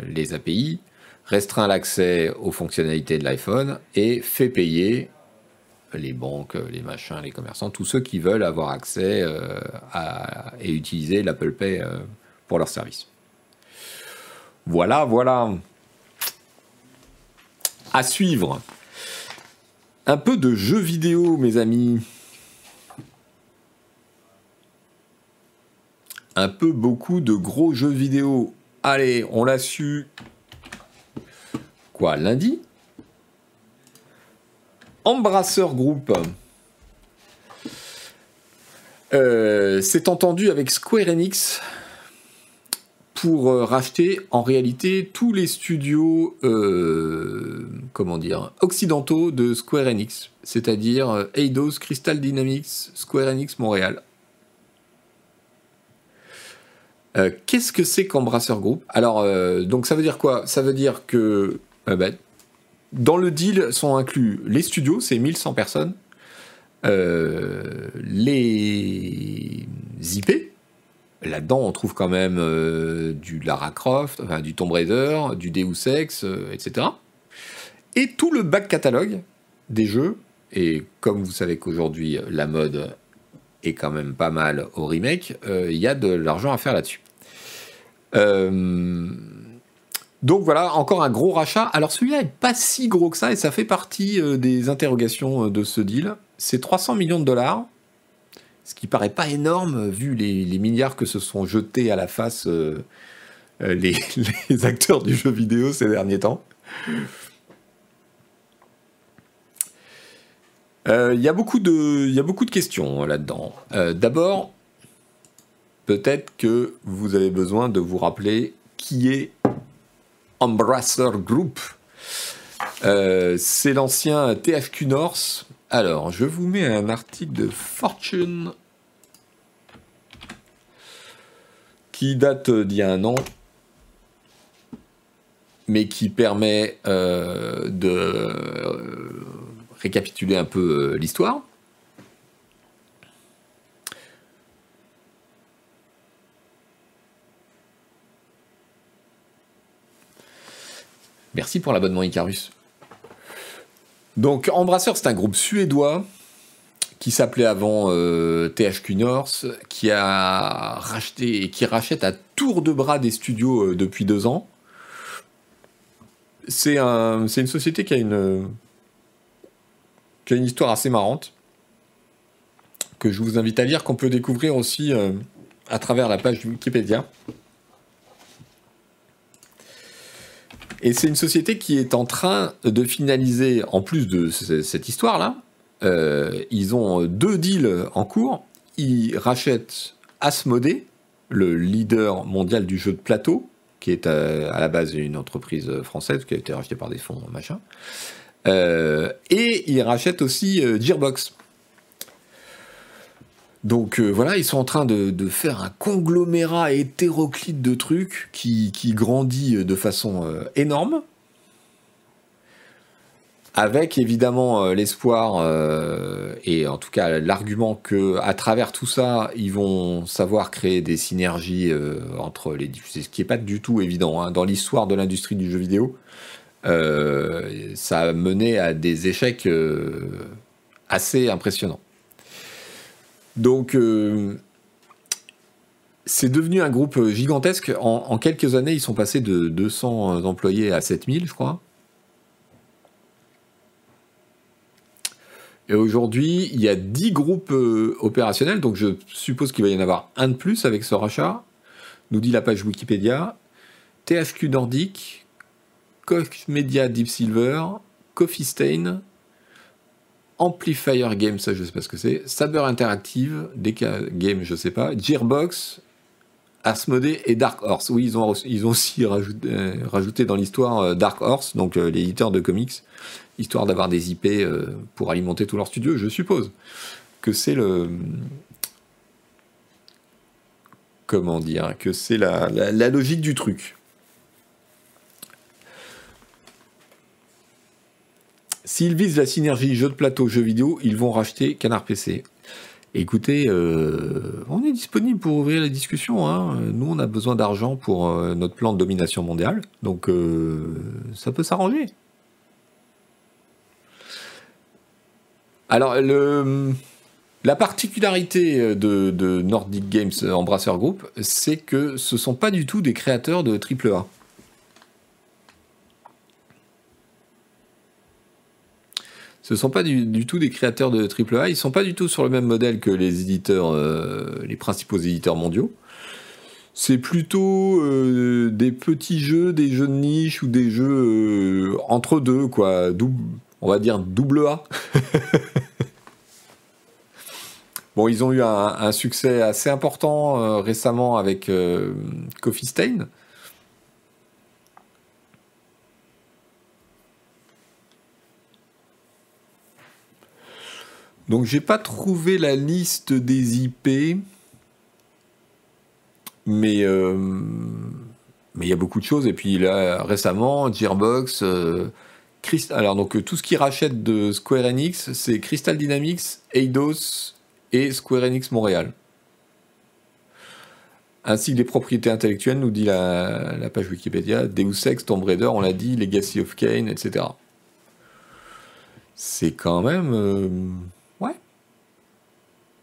Speaker 1: les API, restreint l'accès aux fonctionnalités de l'iPhone et fait payer les banques, les machins, les commerçants, tous ceux qui veulent avoir accès à, et utiliser l'Apple Pay pour leurs services. Voilà, voilà à suivre. Un peu de jeux vidéo, mes amis. Un peu beaucoup de gros jeux vidéo. Allez, on l'a su. Lundi? Embrasseur Group. Euh, c'est entendu avec Square Enix pour euh, racheter en réalité tous les studios, euh, comment dire, occidentaux de Square Enix, c'est-à-dire euh, Eidos, Crystal Dynamics, Square Enix Montréal. Qu'est-ce que c'est qu'Embrasseur Group Alors, donc ça veut dire quoi? Ça veut dire que bah, dans le deal sont inclus les studios, c'est 1100 personnes, les IP, Là-dedans, on trouve quand même euh, du Lara Croft, enfin, du Tomb Raider, du Deus Ex, euh, etc. Et tout le back catalogue des jeux. Et comme vous savez qu'aujourd'hui, la mode est quand même pas mal au remake, euh, il y a de l'argent à faire là-dessus. Donc voilà, encore un gros rachat. Alors celui-là n'est pas si gros que ça et ça fait partie des interrogations de ce deal. C'est 300 millions de dollars ce qui paraît pas énorme vu les, milliards que se sont jetés à la face euh, euh, les, acteurs du jeu vidéo ces derniers temps. Euh, il y, a beaucoup de questions là-dedans. D'abord, peut-être que vous avez besoin de vous rappeler qui est Embracer Group. C'est l'ancien TFQ North alors, je vous mets un article de Fortune qui date d'il y a un an, mais qui permet euh, de euh, récapituler un peu euh, l'histoire. Merci pour l'abonnement Icarus. Donc Embrasseur, c'est un groupe suédois qui s'appelait avant THQ North, qui a racheté et qui rachète à tour de bras des studios depuis deux ans. C'est un, une société qui a une, qui a une histoire assez marrante, que je vous invite à lire, qu'on peut découvrir aussi euh, à travers la page Wikipédia. Et c'est une société qui est en train de finaliser, en plus de cette histoire-là, euh, ils ont deux deals en cours. Ils rachètent Asmodee, le leader mondial du jeu de plateau, qui est à, la base une entreprise française qui a été rachetée par des fonds machin. Euh, et ils rachètent aussi euh, Gearbox. Donc euh, voilà, ils sont en train de, faire un conglomérat hétéroclite de trucs qui, grandit de façon énorme avec évidemment euh, l'espoir euh, et en tout cas l'argument que à travers tout ça, ils vont savoir créer des synergies euh, entre les diffusés, ce qui n'est pas du tout évident hein. dans l'histoire de l'industrie du jeu vidéo. ça a mené à des échecs assez impressionnants. Donc c'est devenu un groupe gigantesque. En, en, quelques années, ils sont passés de 200 employés à 7000, je crois. Et aujourd'hui, il y a 10 groupes euh, opérationnels, donc je suppose qu'il va y en avoir un de plus avec ce rachat, nous dit la page Wikipédia. THQ Nordic, Koch Media Deep Silver, Coffee Stain, Amplifier Games, ça je sais pas ce que c'est, Saber Interactive, DK Game, je sais pas, Gearbox, Asmodee et Dark Horse. Oui, ils ont, aussi rajouté, euh, rajouté dans l'histoire euh, Dark Horse, donc l'éditeur de comics histoire d'avoir des IP euh, pour alimenter tout leur studio, je suppose que c'est le comment dire que c'est la, logique du truc. S'ils visent la synergie jeu de plateau, jeu vidéo, ils vont racheter Canard PC. Écoutez, euh, on est disponible pour ouvrir la discussion. Hein. Nous, on a besoin d'argent pour euh, notre plan de domination mondiale. Donc, ça peut s'arranger. Alors, la particularité de, Nordic Games Embrasseur Group, c'est que ce ne sont pas du tout des créateurs de AAA. Ce ne sont pas du, tout des créateurs de AAA, ils ne sont pas du tout sur le même modèle que les éditeurs, euh, les principaux éditeurs mondiaux. C'est plutôt euh, des petits jeux, des jeux de niche ou des jeux euh, entre deux, quoi, on va dire double A. bon, ils ont eu un, succès assez important récemment avec Coffee Stain. Donc j'ai pas trouvé la liste des IP, mais euh, mais il y a beaucoup de choses. Et puis là récemment, Gearbox alors donc euh, tout ce qui rachète de Square Enix, c'est Crystal Dynamics, Eidos et Square Enix Montréal. Ainsi que les propriétés intellectuelles, nous dit la, page Wikipédia, Deus Ex, Tomb Raider, on l'a dit, Legacy of Kane, etc. C'est quand même... Euh.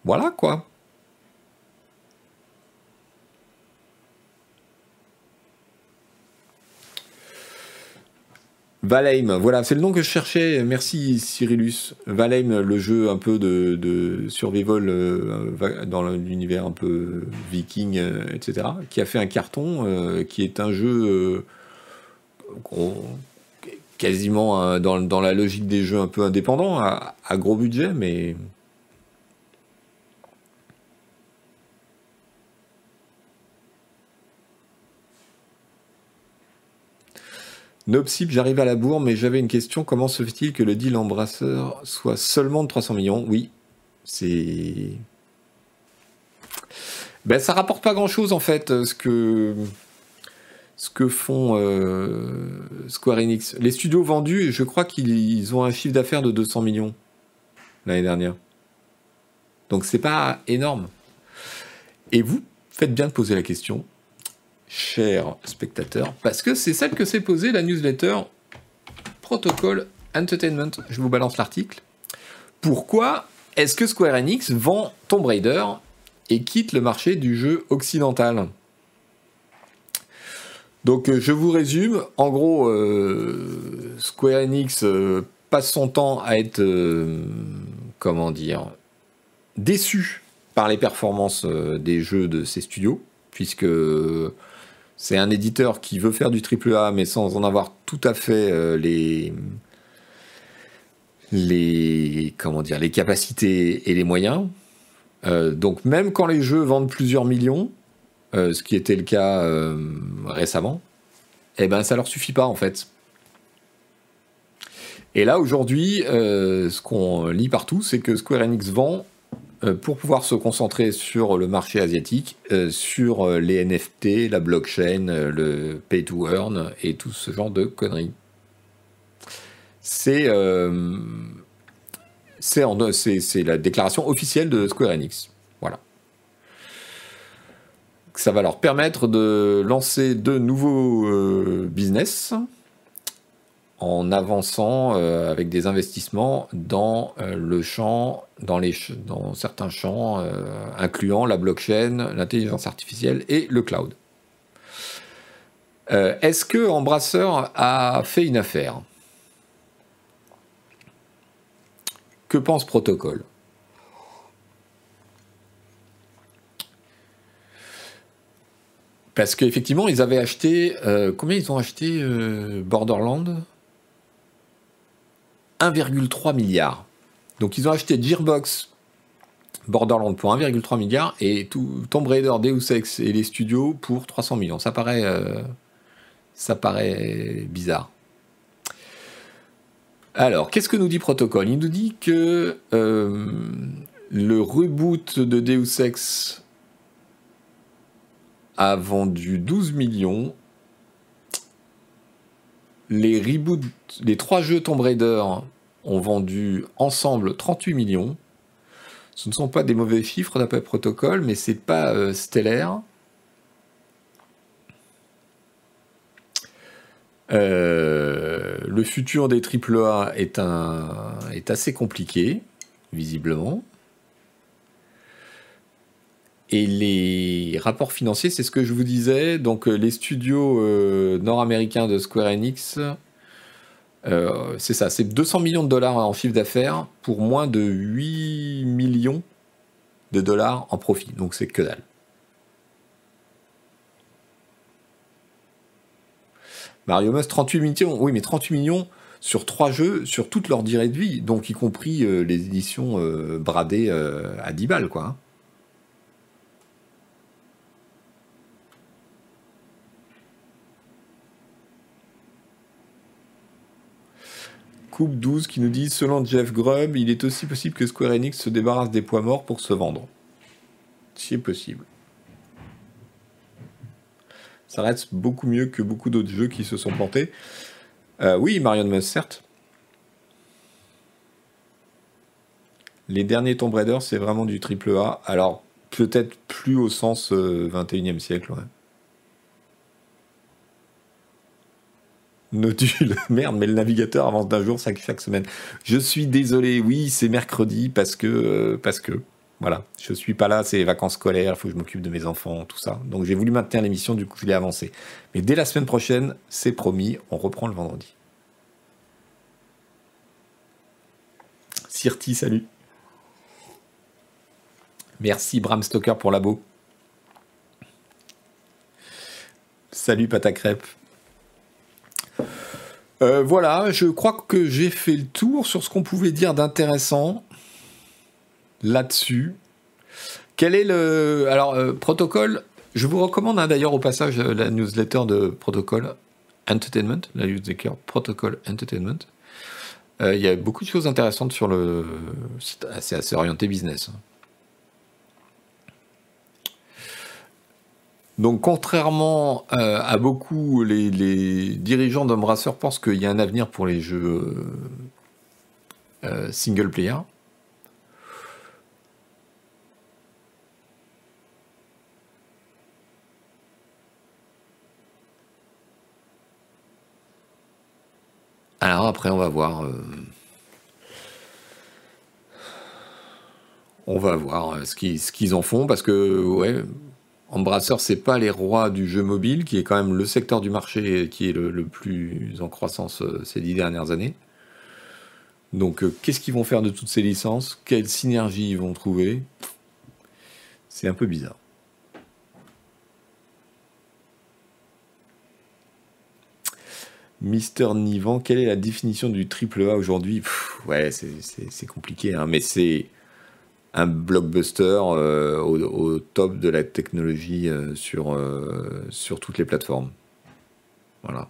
Speaker 1: Voilà quoi. Valheim, voilà, c'est le nom que je cherchais. Merci Cyrillus. Valheim, le jeu un peu de, survival euh, dans l'univers un peu viking, euh, etc., qui a fait un carton, euh, qui est un jeu quasiment dans, la logique des jeux un peu indépendants, à gros budget, mais Nopsip, j'arrive à la bourre, mais j'avais une question. Comment se fait-il que le deal embrasseur soit seulement de 300 millions? Oui, c'est. Ben, ça rapporte pas grand-chose en fait, ce que, ce que font Square Enix. Les studios vendus, je crois qu'ils ont un chiffre d'affaires de 200 millions l'année dernière. Donc c'est pas énorme. Et vous faites bien de poser la question, chers spectateurs, parce que c'est celle que s'est posée la newsletter Protocol Entertainment. Je vous balance l'article. Pourquoi est-ce que Square Enix vend Tomb Raider et quitte le marché du jeu occidental? Donc je vous résume, en gros, euh, Square Enix euh, passe son temps à être, euh, comment dire, déçu par les performances des jeux de ses studios, puisque c'est un éditeur qui veut faire du AAA mais sans en avoir tout à fait les les comment dire les capacités et les moyens. donc même quand les jeux vendent plusieurs millions, euh, ce qui était le cas euh, récemment, eh ben ça leur suffit pas en fait. Et là aujourd'hui, euh, ce qu'on lit partout, c'est que Square Enix vend pour pouvoir se concentrer sur le marché asiatique, sur les NFT, la blockchain, le pay to earn et tout ce genre de conneries. C'est la déclaration officielle de Square Enix. Ça va leur permettre de lancer de nouveaux euh, business en avançant euh, avec des investissements dans euh, le champ, dans, les dans certains champs, incluant la blockchain, l'intelligence artificielle et le cloud. Est-ce que Embrasseur a fait une affaire? Que pense Protocole Parce qu'effectivement, ils avaient acheté. Euh, combien ils ont acheté euh, Borderland? 1,3 milliard. Donc ils ont acheté Gearbox Borderland pour 1,3 milliard et tout, Tomb Raider, Deus Ex et les studios pour 300 millions. Ça paraît, euh, ça paraît bizarre. Alors, qu'est-ce que nous dit Protocol? Il nous dit que le reboot de Deus Ex a vendu 12 millions. Les reboots, les trois jeux Tomb Raider ont vendu ensemble 38 millions. Ce ne sont pas des mauvais chiffres d'après protocole, mais c'est pas euh, stellaire. Euh, le futur des AAA est, un, est assez compliqué, visiblement. Et les rapports financiers, c'est ce que je vous disais. Donc, euh, les studios nord-américains de Square Enix, euh, c'est ça, c'est 200 millions de dollars en chiffre d'affaires pour moins de 8 millions de dollars en profit. Donc, c'est que dalle. Mario Mus, 38 millions. Oui, mais 38 millions sur trois jeux, sur toute leur durée de vie, donc y compris les éditions bradées à 10 balles, quoi. Hein. Coupe 12 qui nous dit Selon Jeff Grubb, il est aussi possible que Square Enix se débarrasse des poids morts pour se vendre. C'est possible. Ça reste beaucoup mieux que beaucoup d'autres jeux qui se sont plantés. Euh, oui, Marion Mus, certes. Les derniers Tomb Raider, c'est vraiment du triple A. Alors, peut-être plus au sens 21e euh, siècle. Ouais. Nodule, merde, mais le navigateur avance d'un jour chaque, semaine. Je suis désolé, oui, c'est mercredi parce que, euh, que, voilà, je suis pas là, c'est les vacances scolaires, il faut que je m'occupe de mes enfants, tout ça. Donc j'ai voulu maintenir l'émission, du coup je l'ai avancé. Mais dès la semaine prochaine, c'est promis, on reprend le vendredi. Sirti, salut. Merci Bram Stoker pour l'abo. Salut Pata Crêpe. Euh, voilà, je crois que j'ai fait le tour sur ce qu'on pouvait dire d'intéressant là-dessus. Quel est le. Alors, euh, protocole, je vous recommande hein, d'ailleurs au passage euh, la newsletter de Protocol Entertainment, la newsletter Protocol Entertainment. Il y a beaucoup de choses intéressantes sur le. C'est assez, orienté business. Hein. Donc, contrairement euh, à beaucoup, les, dirigeants d'Embrasseur pensent qu'il y a un avenir pour les jeux euh, single player. Alors après, on va voir. Euh, on va voir ce qu'ils en font parce que ouais, Embrasseur, c'est pas les rois du jeu mobile, qui est quand même le secteur du marché qui est le, plus en croissance euh, ces dix dernières années. Donc, euh, qu'est-ce qu'ils vont faire de toutes ces licences? Quelle synergie ils vont trouver? C'est un peu bizarre. Mister Nivan, quelle est la définition du triple A aujourd'hui? Ouais, c'est compliqué, hein, mais c'est un blockbuster euh, au, top de la technologie euh, sur, euh, sur toutes les plateformes. Voilà.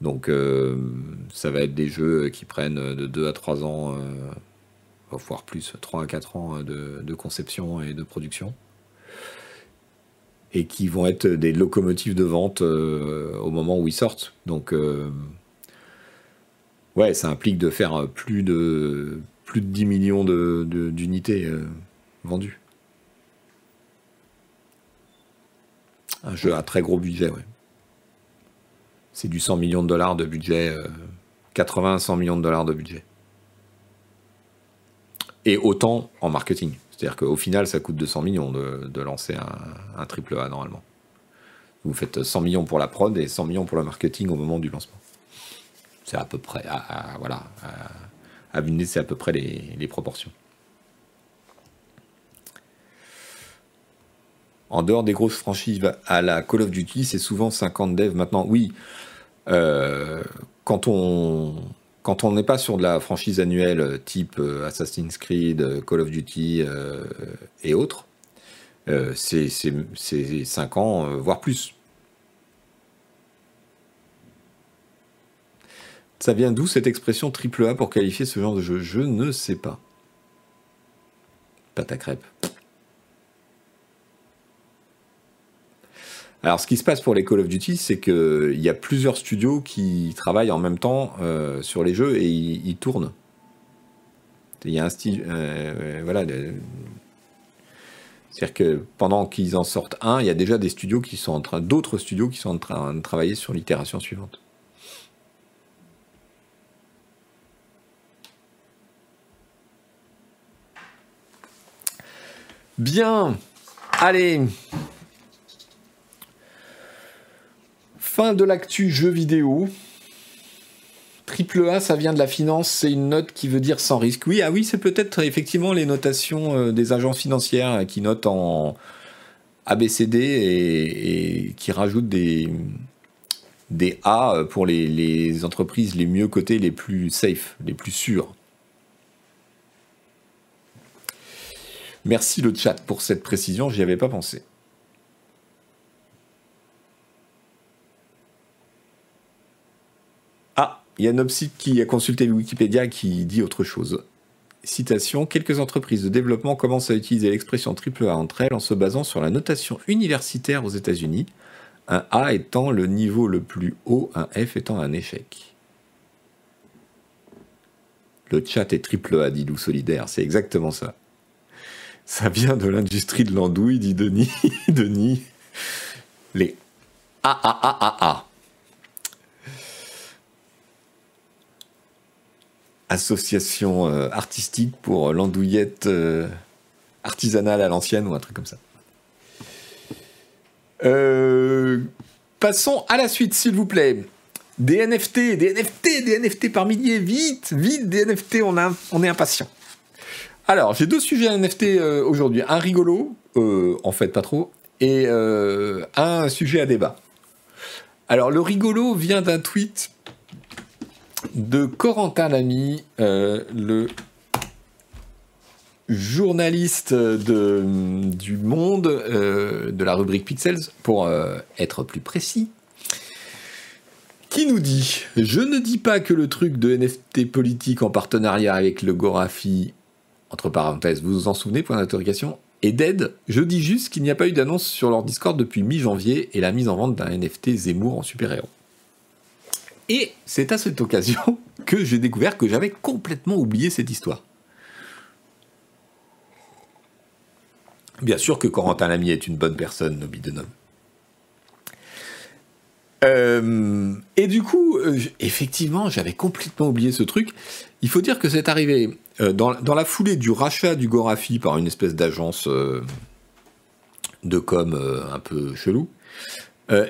Speaker 1: Donc ça va être des jeux qui prennent de 2 à 3 ans, voire plus, 3 à 4 ans de, de, conception et de production. Et qui vont être des locomotives de vente au moment où ils sortent. Donc ouais, ça implique de faire plus de, plus de 10 millions d'unités de, euh, vendues. Un jeu à très gros budget, ouais. C'est du 100 millions de dollars de budget, 80 euh, 100 millions de dollars de budget. Et autant en marketing. C'est-à-dire qu'au final, ça coûte 200 millions de, lancer un, triple A normalement. Vous faites 100 millions pour la prod et 100 millions pour le marketing au moment du lancement. C'est à peu près, voilà, à c'est à peu près les, proportions. En dehors des grosses franchises à la Call of Duty, c'est souvent 50 devs maintenant. Oui, euh, quand on quand on n'est pas sur de la franchise annuelle type euh, Assassin's Creed, Call of Duty euh, et autres, c'est 5 ans, voire plus. Ça vient d'où cette expression triple A pour qualifier ce genre de jeu? Je ne sais pas. Pâte à crêpes. Alors, ce qui se passe pour les Call of Duty, c'est qu'il y a plusieurs studios qui travaillent en même temps euh, sur les jeux et ils, tournent. Il y a un style. Euh, voilà. C'est-à-dire que pendant qu'ils en sortent un, il y a déjà des studios qui sont en train, d'autres studios qui sont en train de travailler sur l'itération suivante. Bien, allez. Fin de l'actu jeu vidéo. Triple A, ça vient de la finance, c'est une note qui veut dire sans risque. Oui, ah oui, c'est peut-être effectivement les notations euh, des agences financières qui notent en ABCD et, qui rajoutent des, des A pour les, les entreprises les mieux cotées, les plus safe, les plus sûres. Merci le chat pour cette précision, j'y avais pas pensé. Ah, il y a Nopsite qui a consulté Wikipédia qui dit autre chose. Citation Quelques entreprises de développement commencent à utiliser l'expression AAA entre elles en se basant sur la notation universitaire aux États-Unis, un A étant le niveau le plus haut, un F étant un échec. Le chat est triple A, dit Lou Solidaire, c'est exactement ça. Ça vient de l'industrie de l'andouille, dit Denis. Denis. Les AAAAA. Association euh, artistique pour l'andouillette euh, artisanale à l'ancienne ou un truc comme ça. Euh, passons à la suite, s'il vous plaît. Des NFT, des NFT, des NFT par milliers, vite, vite, des NFT, on, on est impatient. Alors, j'ai deux sujets NFT euh, aujourd'hui. Un rigolo, euh, en fait pas trop, et euh, un sujet à débat. Alors, le rigolo vient d'un tweet de Corentin Lamy, le journaliste du Monde, de la rubrique Pixels, pour être plus précis, qui nous dit Je ne dis pas que le truc de NFT politique en partenariat avec le Gorafi entre parenthèses, vous vous en souvenez, point d'interrogation, est dead. Je dis juste qu'il n'y a pas eu d'annonce sur leur Discord depuis mi-janvier et la mise en vente d'un NFT Zemmour en super-héros. Et c'est à cette occasion que j'ai découvert que j'avais complètement oublié cette histoire. Bien sûr que Corentin Lamy est une bonne personne, Nobi de euh, et du coup, euh, effectivement, j'avais complètement oublié ce truc. Il faut dire que c'est arrivé euh, dans, la foulée du rachat du Gorafi par une espèce d'agence de com un peu chelou.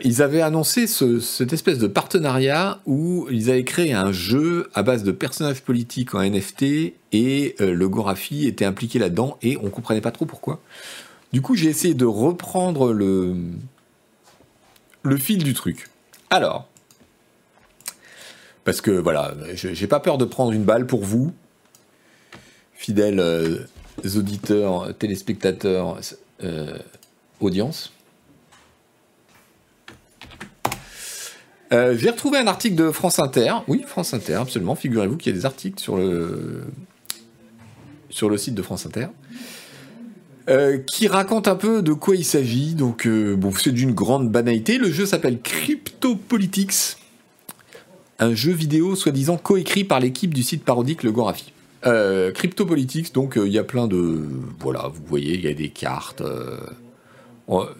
Speaker 1: ils avaient annoncé cette espèce de partenariat où ils avaient créé un jeu à base de personnages politiques en NFT et le Gorafi était impliqué là-dedans et on comprenait pas trop pourquoi. Du coup, j'ai essayé de reprendre le fil du truc. Alors, parce que voilà, j'ai pas peur de prendre une balle pour vous, fidèles euh, auditeurs, téléspectateurs, euh, audience. Euh, j'ai retrouvé un article de France Inter. Oui, France Inter, absolument. Figurez-vous qu'il y a des articles sur le, sur le site de France Inter. Qui raconte un peu de quoi il s'agit. Donc, bon, c'est d'une grande banalité. Le jeu s'appelle Cryptopolitics, un jeu vidéo soi-disant coécrit par l'équipe du site parodique Le Gorafi. Euh, Cryptopolitics, donc il y a plein de. Voilà, vous voyez, il y a des cartes.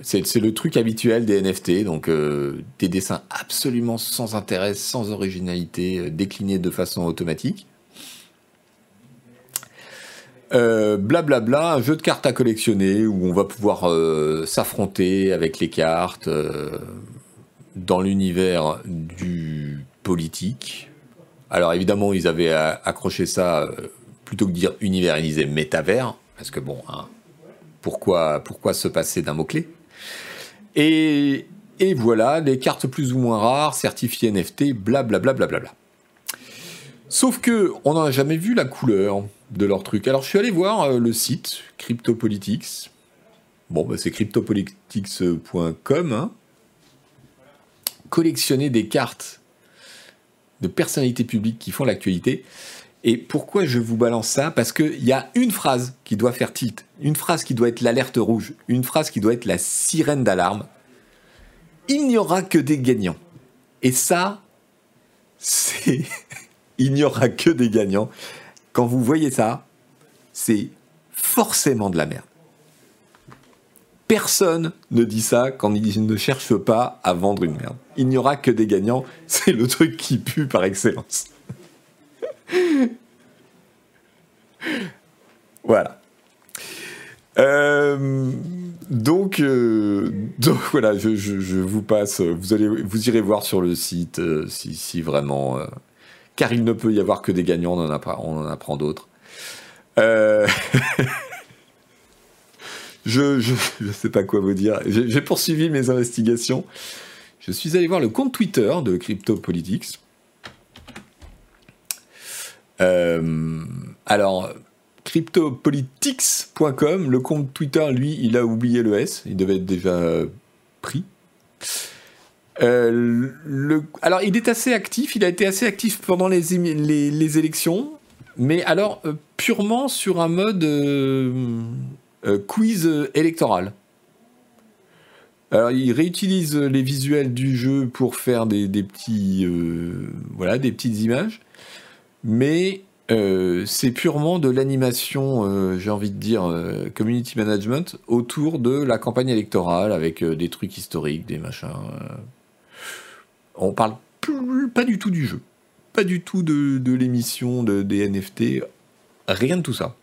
Speaker 1: c'est le truc habituel des NFT, donc des dessins absolument sans intérêt, sans originalité, déclinés de façon automatique. Blablabla, euh, bla, un jeu de cartes à collectionner où on va pouvoir euh, s'affronter avec les cartes euh, dans l'univers du politique. Alors évidemment, ils avaient accroché ça plutôt que dire univers, ils disaient métavers parce que bon, hein, pourquoi, pourquoi se passer d'un mot-clé? Et, et, voilà, les cartes plus ou moins rares, certifiées NFT, blablabla. Bla, bla, bla, Sauf que on n'en a jamais vu la couleur de leur truc. Alors je suis allé voir euh, le site Cryptopolitics. Bon, bah, c'est cryptopolitics.com. Hein. Collectionner des cartes de personnalités publiques qui font l'actualité. Et pourquoi je vous balance ça? Parce qu'il y a une phrase qui doit faire tilt, une phrase qui doit être l'alerte rouge, une phrase qui doit être la sirène d'alarme. Il n'y aura que des gagnants. Et ça, c'est... Il n'y aura que des gagnants quand vous voyez ça, c'est forcément de la merde. Personne ne dit ça quand il ne cherche pas à vendre une merde. Il n'y aura que des gagnants, c'est le truc qui pue par excellence. voilà. Euh, donc, euh, donc, voilà, je, vous passe. Vous allez, irez voir sur le site euh, si, vraiment car il ne peut y avoir que des gagnants, on en, on en apprend d'autres. Je ne sais pas quoi vous dire. J'ai poursuivi mes investigations. Je suis allé voir le compte Twitter de CryptoPolitics. Euh, alors, cryptopolitics.com, le compte Twitter, lui, il a oublié le S. Il devait être déjà pris. Euh, alors, il est assez actif, il a été assez actif pendant les, les, élections, mais alors euh, purement sur un mode euh, quiz électoral. Alors, il réutilise les visuels du jeu pour faire des, petits, voilà, des petites images, mais c'est purement de l'animation, j'ai envie de dire, community management autour de la campagne électorale avec des trucs historiques, des machins. On parle pas du tout du jeu, pas du tout de, l'émission de, des NFT, rien de tout ça.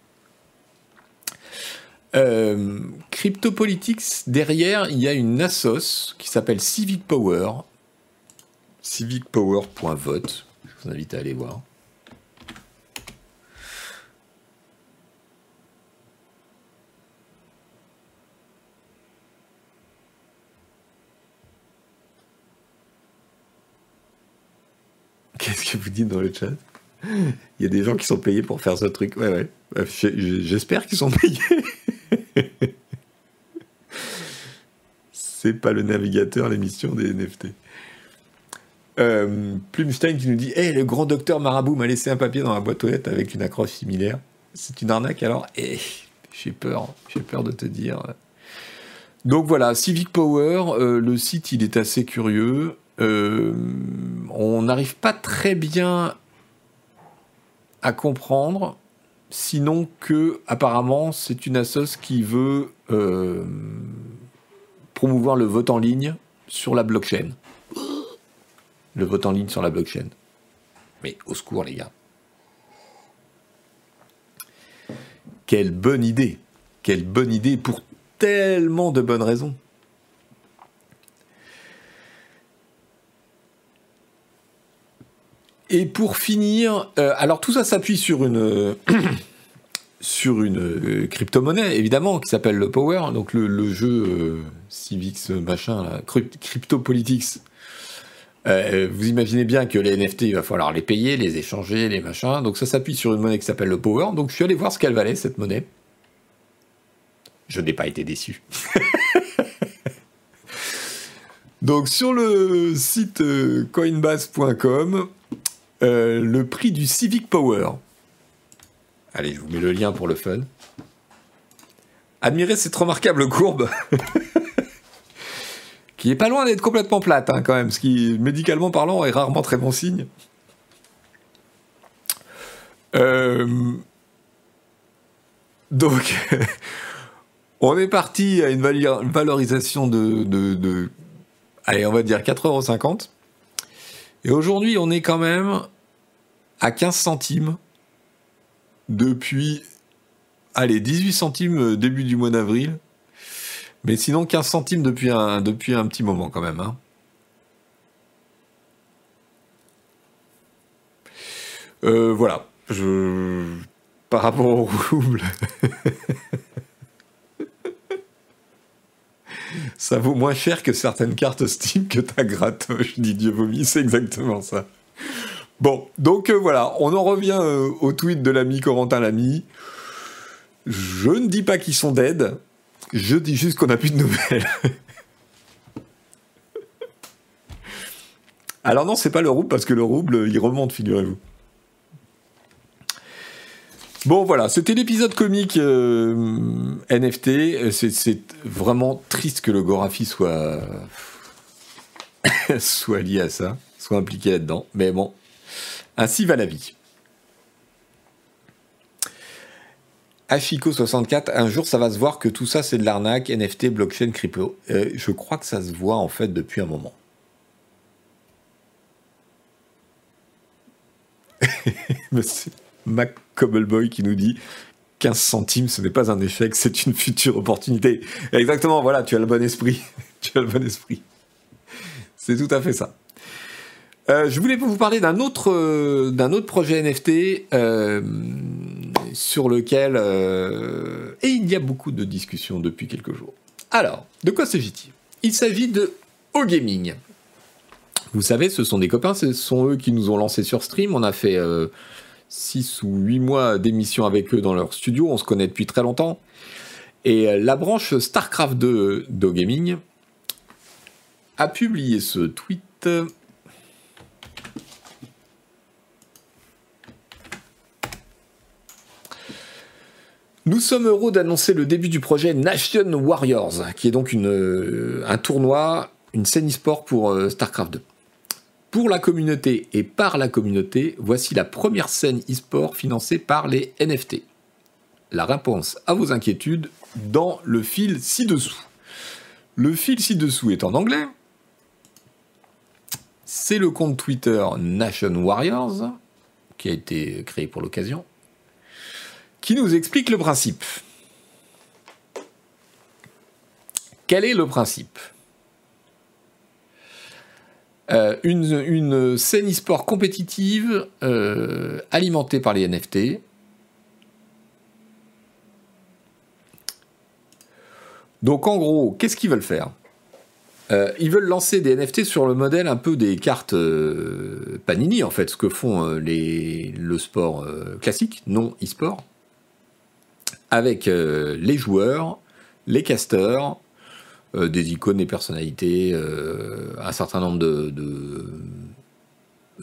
Speaker 1: Euh, Cryptopolitics, derrière, il y a une assos qui s'appelle Civic Power. Civicpower.vote. Je vous invite à aller voir. Qu'est-ce que vous dites dans le chat? Il y a des gens qui sont payés pour faire ce truc. Ouais, ouais. Euh, j'espère qu'ils sont payés. C'est pas le navigateur, l'émission des NFT. Euh, Plumstein qui nous dit hey, le grand docteur Marabout m'a laissé un papier dans la boîte aux lettres avec une accroche similaire. C'est une arnaque alors Eh, J'ai peur, j'ai peur de te dire. Donc voilà, Civic Power, euh, le site il est assez curieux. Euh, on n'arrive pas très bien à comprendre, sinon que apparemment c'est une assoce qui veut euh, promouvoir le vote en ligne sur la blockchain. Le vote en ligne sur la blockchain. Mais au secours les gars. Quelle bonne idée Quelle bonne idée pour tellement de bonnes raisons. Et pour finir, euh, alors tout ça s'appuie sur une sur une euh, crypto-monnaie évidemment qui s'appelle le Power, donc le, jeu euh, Civics machin, Crypto Politics. vous imaginez bien que les NFT, il va falloir les payer, les échanger, les machins. Donc ça s'appuie sur une monnaie qui s'appelle le Power. Donc je suis allé voir ce qu'elle valait cette monnaie je n'ai pas été déçu. Donc sur le site euh, coinbase.com, euh, le prix du Civic Power. Allez, je vous mets le lien pour le fun. Admirez cette remarquable courbe. qui est pas loin d'être complètement plate hein, quand même, ce qui, médicalement parlant, est rarement très bon signe. Euh, donc, On est parti à une valorisation de, allez, on va dire 4,50€. Et aujourd'hui, on est quand même à 15 centimes depuis, allez, 18 centimes euh, début du mois d'avril. Mais sinon, 15 centimes depuis un, depuis un petit moment quand même. Hein. Euh, voilà. Je... Par rapport au rouble. ça vaut moins cher que certaines cartes Steam que ta Je dis Dieu vomi, c'est exactement ça. Bon, donc euh, voilà, on en revient euh, au tweet de l'ami Corentin Lamy. Je ne dis pas qu'ils sont dead, je dis juste qu'on n'a plus de nouvelles. Alors non, c'est pas le rouble, parce que le rouble, il remonte, figurez-vous. Bon voilà, c'était l'épisode comique euh, NFT. C'est vraiment triste que le Gorafi soit soit lié à ça, soit impliqué là-dedans. Mais bon, ainsi va la vie. Ashiko64, un jour ça va se voir que tout ça c'est de l'arnaque, NFT, blockchain, crypto. Euh, je crois que ça se voit en fait depuis un moment. Monsieur. Mac Cobbleboy qui nous dit 15 centimes, ce n'est pas un échec, c'est une future opportunité. Exactement, voilà, tu as le bon esprit. tu as le bon esprit. C'est tout à fait ça. Euh, je voulais vous parler d'un autre, euh, autre projet NFT euh, sur lequel et il y a beaucoup de discussions depuis quelques jours. Alors, de quoi s'agit-il? Il, s'agit de O-Gaming. Vous savez, ce sont des copains, ce sont eux qui nous ont lancé sur stream. On a fait 6 ou 8 mois d'émission avec eux dans leur studio, on se connaît depuis très longtemps. Et euh, la branche StarCraft 2 Gaming a publié ce tweet. Nous sommes heureux d'annoncer le début du projet Nation Warriors, qui est donc une, euh, un tournoi, une scène e-sport pour euh, StarCraft 2. Pour la communauté et par la communauté, voici la première scène e-sport financée par les NFT. La réponse à vos inquiétudes dans le fil ci-dessous. Le fil ci-dessous est en anglais. C'est le compte Twitter Nation Warriors, qui a été créé pour l'occasion, qui nous explique le principe. Quel est le principe? Euh, une, scène e-sport compétitive euh, alimentée par les NFT. Donc en gros, qu'est-ce qu'ils veulent faire? Euh, Ils veulent lancer des NFT sur le modèle un peu des cartes Panini, en fait, ce que font les, le sport classique, non e-sport, avec les joueurs, les casters, euh, des icônes, des personnalités, euh, un certain nombre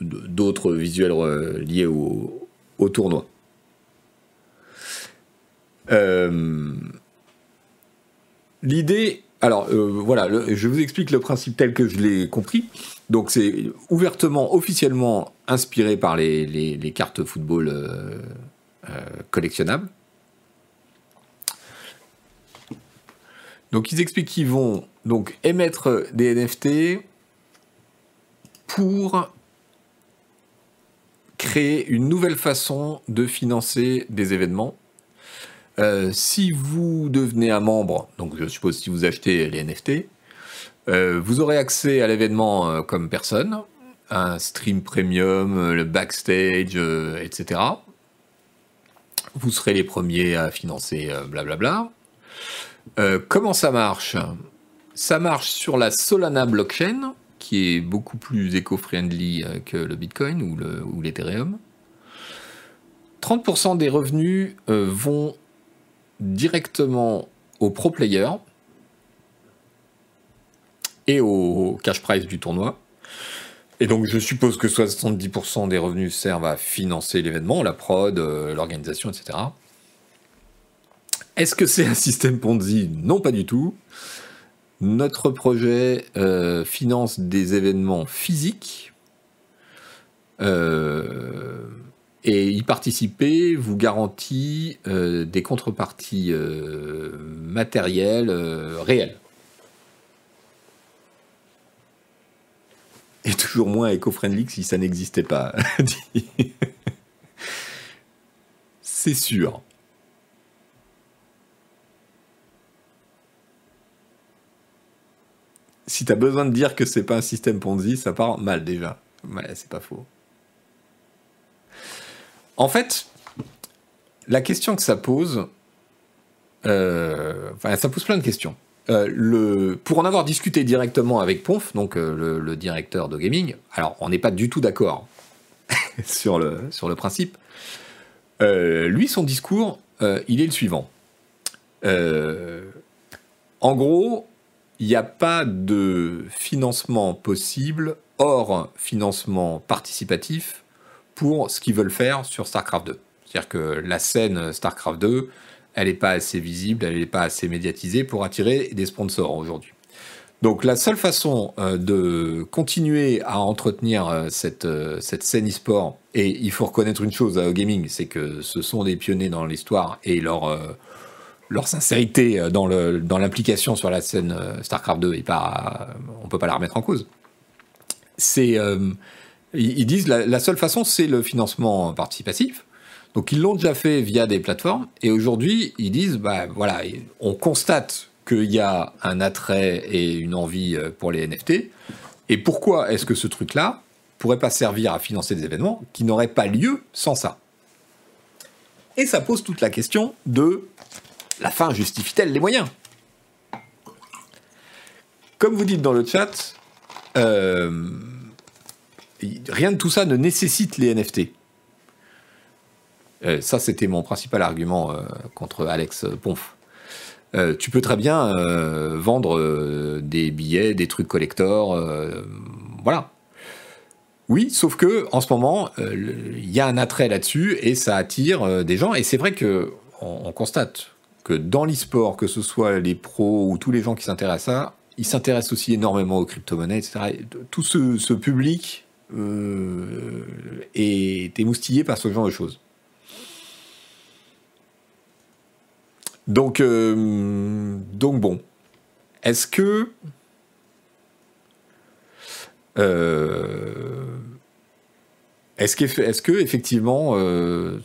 Speaker 1: d'autres visuels liés au, tournoi. L'idée, alors voilà, je vous explique le principe tel que je l'ai compris. Donc c'est ouvertement, officiellement inspiré par les, cartes football euh, euh, collectionnables. Donc ils expliquent qu'ils vont donc émettre des NFT pour créer une nouvelle façon de financer des événements. Euh, si vous devenez un membre, donc je suppose si vous achetez les NFT, euh, vous aurez accès à l'événement euh, comme personne, un stream premium, le backstage, etc. Vous serez les premiers à financer blablabla. Comment ça marche? Ça marche sur la Solana blockchain, qui est beaucoup plus éco-friendly que le Bitcoin ou l'Ethereum. 30% des revenus vont directement aux pro players, et au cash price du tournoi. Et donc je suppose que 70% des revenus servent à financer l'événement, la prod, euh, l'organisation, etc. Est-ce que c'est un système Ponzi? Non, pas du tout. Notre projet euh, finance des événements physiques. Euh, et y participer vous garantit des contreparties matérielles réelles. et toujours moins éco-friendly si ça n'existait pas. C'est sûr. Si tu as besoin de dire que c'est pas un système Ponzi, ça part mal déjà. Ouais, c'est pas faux. En fait, la question que ça pose, euh, enfin, ça pose plein de questions. Euh, le, pour en avoir discuté directement avec Ponf, donc euh, le, directeur de gaming, alors on n'est pas du tout d'accord sur, le, sur le principe. Lui, son discours, il est le suivant. en gros, il n'y a pas de financement possible hors financement participatif pour ce qu'ils veulent faire sur StarCraft 2. C'est-à-dire que la scène StarCraft 2, elle n'est pas assez visible, elle n'est pas assez médiatisée pour attirer des sponsors aujourd'hui. Donc la seule façon euh, de continuer à entretenir euh, cette, euh, cette scène e-sport, et il faut reconnaître une chose à gaming, c'est que ce sont des pionniers dans l'histoire et leur, leur sincérité dans l'implication sur la scène StarCraft 2, et pas, on ne peut pas la remettre en cause. Ils disent la, la seule façon, c'est le financement participatif. Donc ils l'ont déjà fait via des plateformes et aujourd'hui ils disent bah voilà, on constate qu'il y a un attrait et une envie euh, pour les NFT. Et pourquoi est-ce que ce truc-là pourrait pas servir à financer des événements qui n'auraient pas lieu sans ça? Et ça pose toute la question de la fin justifie-t-elle les moyens? Comme vous dites dans le chat, euh, rien de tout ça ne nécessite les NFT. Euh, ça, c'était mon principal argument euh, contre Alex Ponf. Tu peux très bien vendre des billets, des trucs collector, voilà. Oui, sauf que en ce moment, il y a un attrait là-dessus et ça attire des gens. Et c'est vrai que on, constate que dans l'e-sport, que ce soit les pros ou tous les gens qui s'intéressent à ça, ils s'intéressent aussi énormément aux crypto-monnaies, etc. tout ce, public est émoustillé par ce genre de choses. Donc, euh, bon. Est-ce que. Euh, est-ce que, est que, effectivement, euh,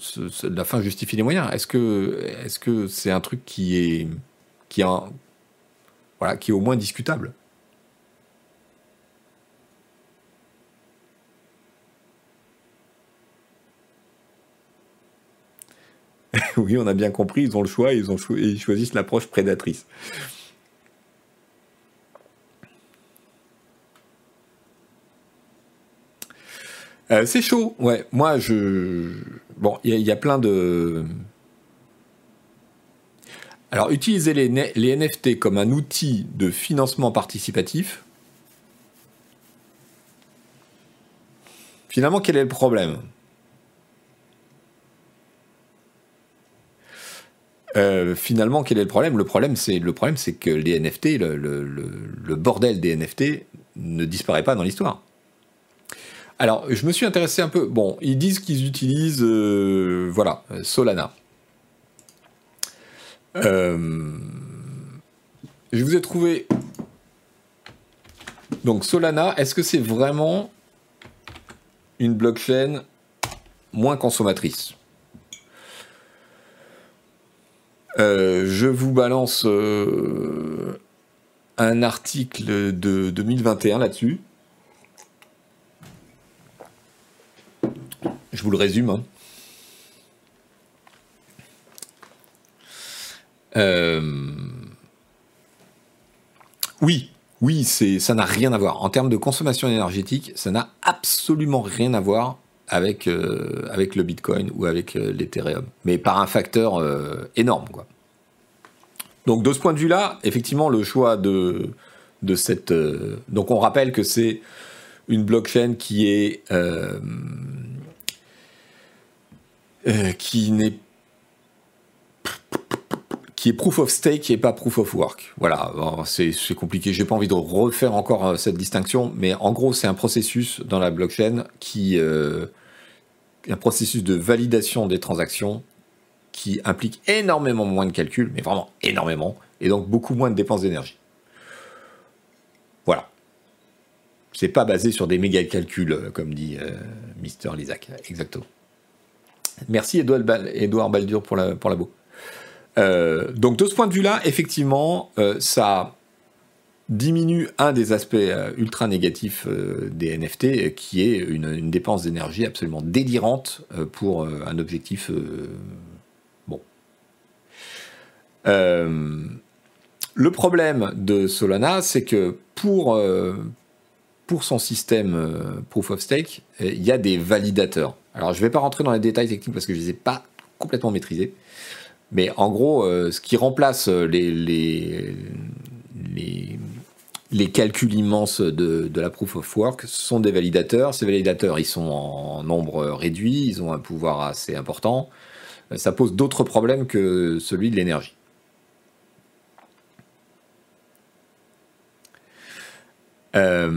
Speaker 1: la fin justifie les moyens? Est-ce que c'est -ce un truc qui est, qui, voilà, qui est au moins discutable? Oui, on a bien compris, ils ont le choix, ils, ont ils choisissent l'approche prédatrice. Euh, c'est chaud, ouais. Moi, je. Bon, il y, a plein de. Alors, utiliser les, NFT comme un outil de financement participatif. Finalement, quel est le problème? Euh, finalement, quel est le problème? Le problème, c'est le problème, c'est que les NFT, le, bordel des NFT, ne disparaît pas dans l'histoire. Alors, je me suis intéressé un peu. Bon, ils disent qu'ils utilisent, euh, voilà, Solana. Euh, je vous ai trouvé. Donc, Solana, est-ce que c'est vraiment une blockchain moins consommatrice? Euh, je vous balance un article de 2021 là-dessus. Je vous le résume. Hein. Euh, oui, oui, ça n'a rien à voir. En termes de consommation énergétique, ça n'a absolument rien à voir avec, euh, avec le Bitcoin ou avec euh, l'Ethereum, mais par un facteur énorme. Quoi. Donc de ce point de vue-là, effectivement, le choix de, de cette... donc on rappelle que c'est une blockchain qui est... qui n'est qui est proof of stake et pas proof of work. Voilà, c'est compliqué. J'ai pas envie de refaire encore cette distinction, mais en gros, c'est un processus dans la blockchain qui un processus de validation des transactions qui implique énormément moins de calculs, mais vraiment énormément, et donc beaucoup moins de dépenses d'énergie. Voilà. C'est pas basé sur des méga calculs, euh, comme dit euh, Mister Lisac. Exactement. Merci Edouard, Baldur pour la, pour. Euh, donc de ce point de vue-là, effectivement, ça diminue un des aspects euh, ultra négatifs euh, des NFT, qui est une, dépense d'énergie absolument délirante euh, pour un objectif bon. le problème de Solana, c'est que pour, pour son système Proof of Stake, il y a des validateurs. Alors je ne vais pas rentrer dans les détails techniques parce que je ne les ai pas complètement maîtrisés. Mais en gros, ce qui remplace les, les, les calculs immenses de, la proof of work sont des validateurs. Ces validateurs, ils sont en nombre réduit, ils ont un pouvoir assez important. Ça pose d'autres problèmes que celui de l'énergie. Euh,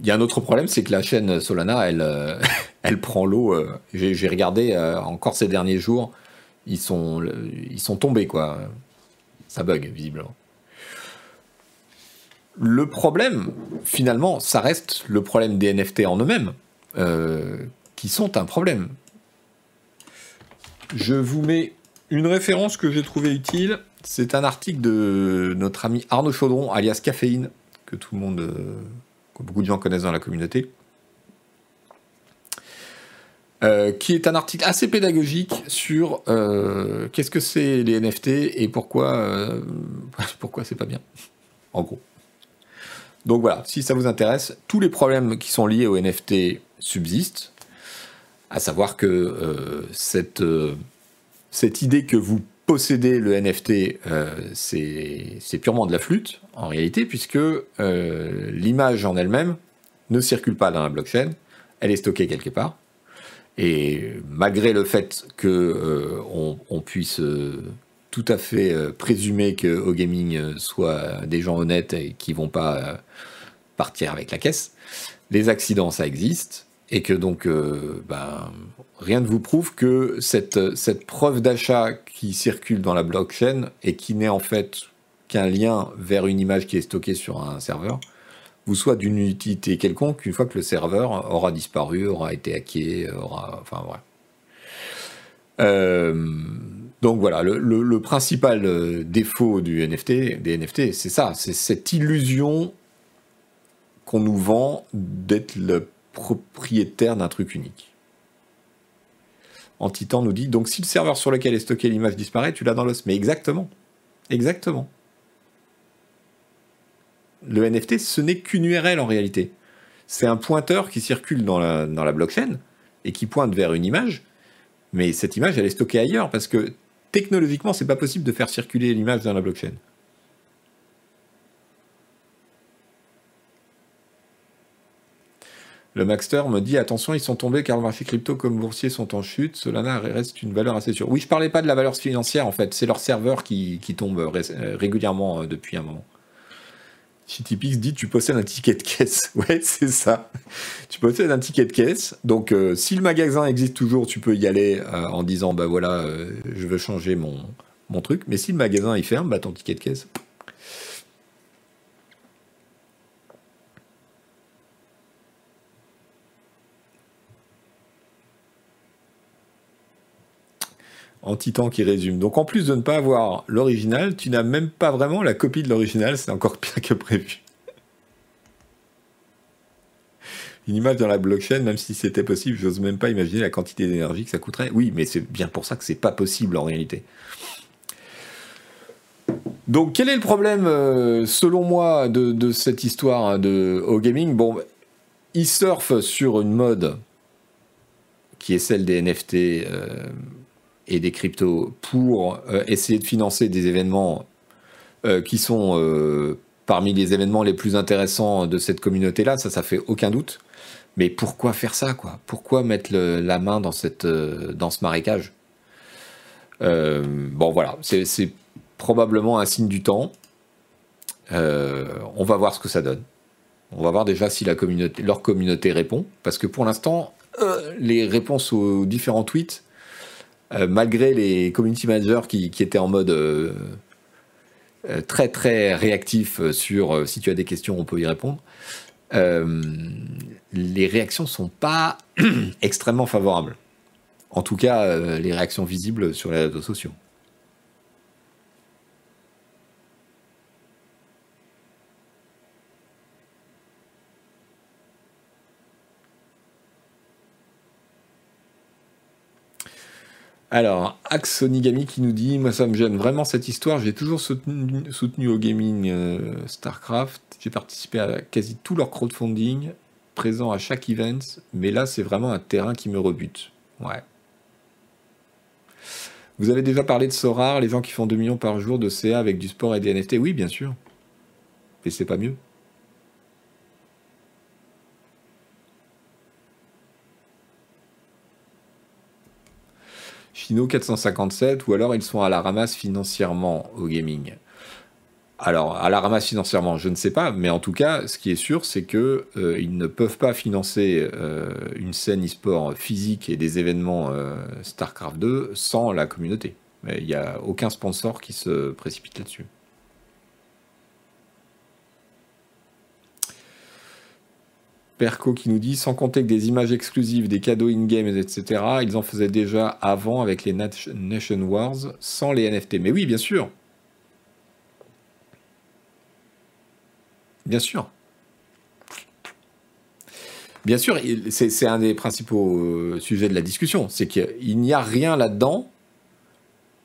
Speaker 1: il y a un autre problème, c'est que la chaîne Solana, elle, euh, elle prend l'eau. Euh, j'ai regardé encore ces derniers jours, ils sont, ils sont tombés, quoi. Ça bug, visiblement. Le problème, finalement, ça reste le problème des NFT en eux-mêmes, euh, qui sont un problème. Je vous mets une référence que j'ai trouvée utile. C'est un article de notre ami Arnaud Chaudron, alias Caféine, que tout le monde, euh, que beaucoup de gens connaissent dans la communauté. Euh, qui est un article assez pédagogique sur qu'est-ce que c'est les NFT et pourquoi pourquoi c'est pas bien, en gros. Donc voilà, si ça vous intéresse, tous les problèmes qui sont liés au NFT subsistent, à savoir que euh, cette, euh, cette idée que vous possédez le NFT, euh, c'est purement de la flûte, en réalité, puisque l'image en elle-même ne circule pas dans la blockchain, elle est stockée quelque part. Et malgré le fait qu'on on puisse tout à fait présumer que au gaming soit des gens honnêtes et qui vont pas partir avec la caisse. Les accidents, ça existe, et que donc, euh, ben, rien ne vous prouve que cette preuve d'achat qui circule dans la blockchain et qui n'est en fait qu'un lien vers une image qui est stockée sur un serveur, vous soit d'une utilité quelconque une fois que le serveur aura disparu, aura été hacké, aura. Enfin, voilà. Euh, donc voilà, le, principal euh, défaut du NFT, des NFT, c'est ça, c'est cette illusion qu'on nous vend d'être le propriétaire d'un truc unique. Antitan nous dit donc si le serveur sur lequel est stocké l'image disparaît, tu l'as dans l'os. Mais exactement. Exactement. Le NFT, ce n'est qu'une URL en réalité. C'est un pointeur qui circule dans la, blockchain et qui pointe vers une image. Mais cette image, elle est stockée ailleurs parce que technologiquement, c'est pas possible de faire circuler l'image dans la blockchain. Le Maxter me dit attention, ils sont tombés car le marché crypto comme boursier sont en chute. Solana reste une valeur assez sûre. Oui, je parlais pas de la valeur financière en fait, c'est leur serveur qui, tombe régulièrement euh, depuis un moment. Chitipix dit tu possèdes un ticket de caisse. Ouais, c'est ça. Tu possèdes un ticket de caisse. Donc, euh, si le magasin existe toujours, tu peux y aller en disant bah voilà, je veux changer mon, mon truc. Mais si le magasin il ferme, bah ton ticket de caisse, titan qui résume. Donc en plus de ne pas avoir l'original, tu n'as même pas vraiment la copie de l'original, c'est encore pire que prévu. Une image dans la blockchain, même si c'était possible, j'ose même pas imaginer la quantité d'énergie que ça coûterait. Oui, mais c'est bien pour ça que c'est pas possible en réalité. Donc quel est le problème, euh, selon moi, de, cette histoire hein, de au gaming Bon, ils surfent sur une mode qui est celle des NFT. Euh, et des cryptos pour euh, essayer de financer des événements euh, qui sont euh, parmi les événements les plus intéressants de cette communauté-là, ça, ça fait aucun doute. Mais pourquoi faire ça, quoi? Pourquoi mettre la main dans, cette, dans ce marécage? Bon, voilà, c'est probablement un signe du temps. on va voir ce que ça donne. On va voir déjà si la communauté, leur communauté répond, parce que pour l'instant, les réponses aux différents tweets euh, malgré les community managers qui, étaient en mode euh, euh, très très réactif sur si tu as des questions, on peut y répondre. les réactions sont pas extrêmement favorables. En tout cas, les réactions visibles sur les réseaux sociaux. Alors, Axe Onigami qui nous dit Moi, ça me gêne vraiment cette histoire. J'ai toujours soutenu, au gaming euh, StarCraft. J'ai participé à quasi tout leur crowdfunding, présent à chaque event. Mais là, c'est vraiment un terrain qui me rebute. Ouais. Vous avez déjà parlé de Sorar, les gens qui font 2 millions par jour de CA avec du sport et des NFT Oui, bien sûr. Mais c'est pas mieux. Chino 457, ou alors ils sont à la ramasse financièrement au gaming. Alors, à la ramasse financièrement, je ne sais pas, mais en tout cas, ce qui est sûr, c'est qu'ils euh, ne peuvent pas financer euh, une scène e-sport physique et des événements euh, StarCraft 2 sans la communauté. Il n'y a aucun sponsor qui se précipite là-dessus. Perco qui nous dit sans compter que des images exclusives, des cadeaux in-game, etc. Ils en faisaient déjà avant avec les Nation Wars sans les NFT. Mais oui, bien sûr. Bien sûr. Bien sûr, c'est un des principaux euh, sujets de la discussion. C'est qu'il n'y a rien là-dedans,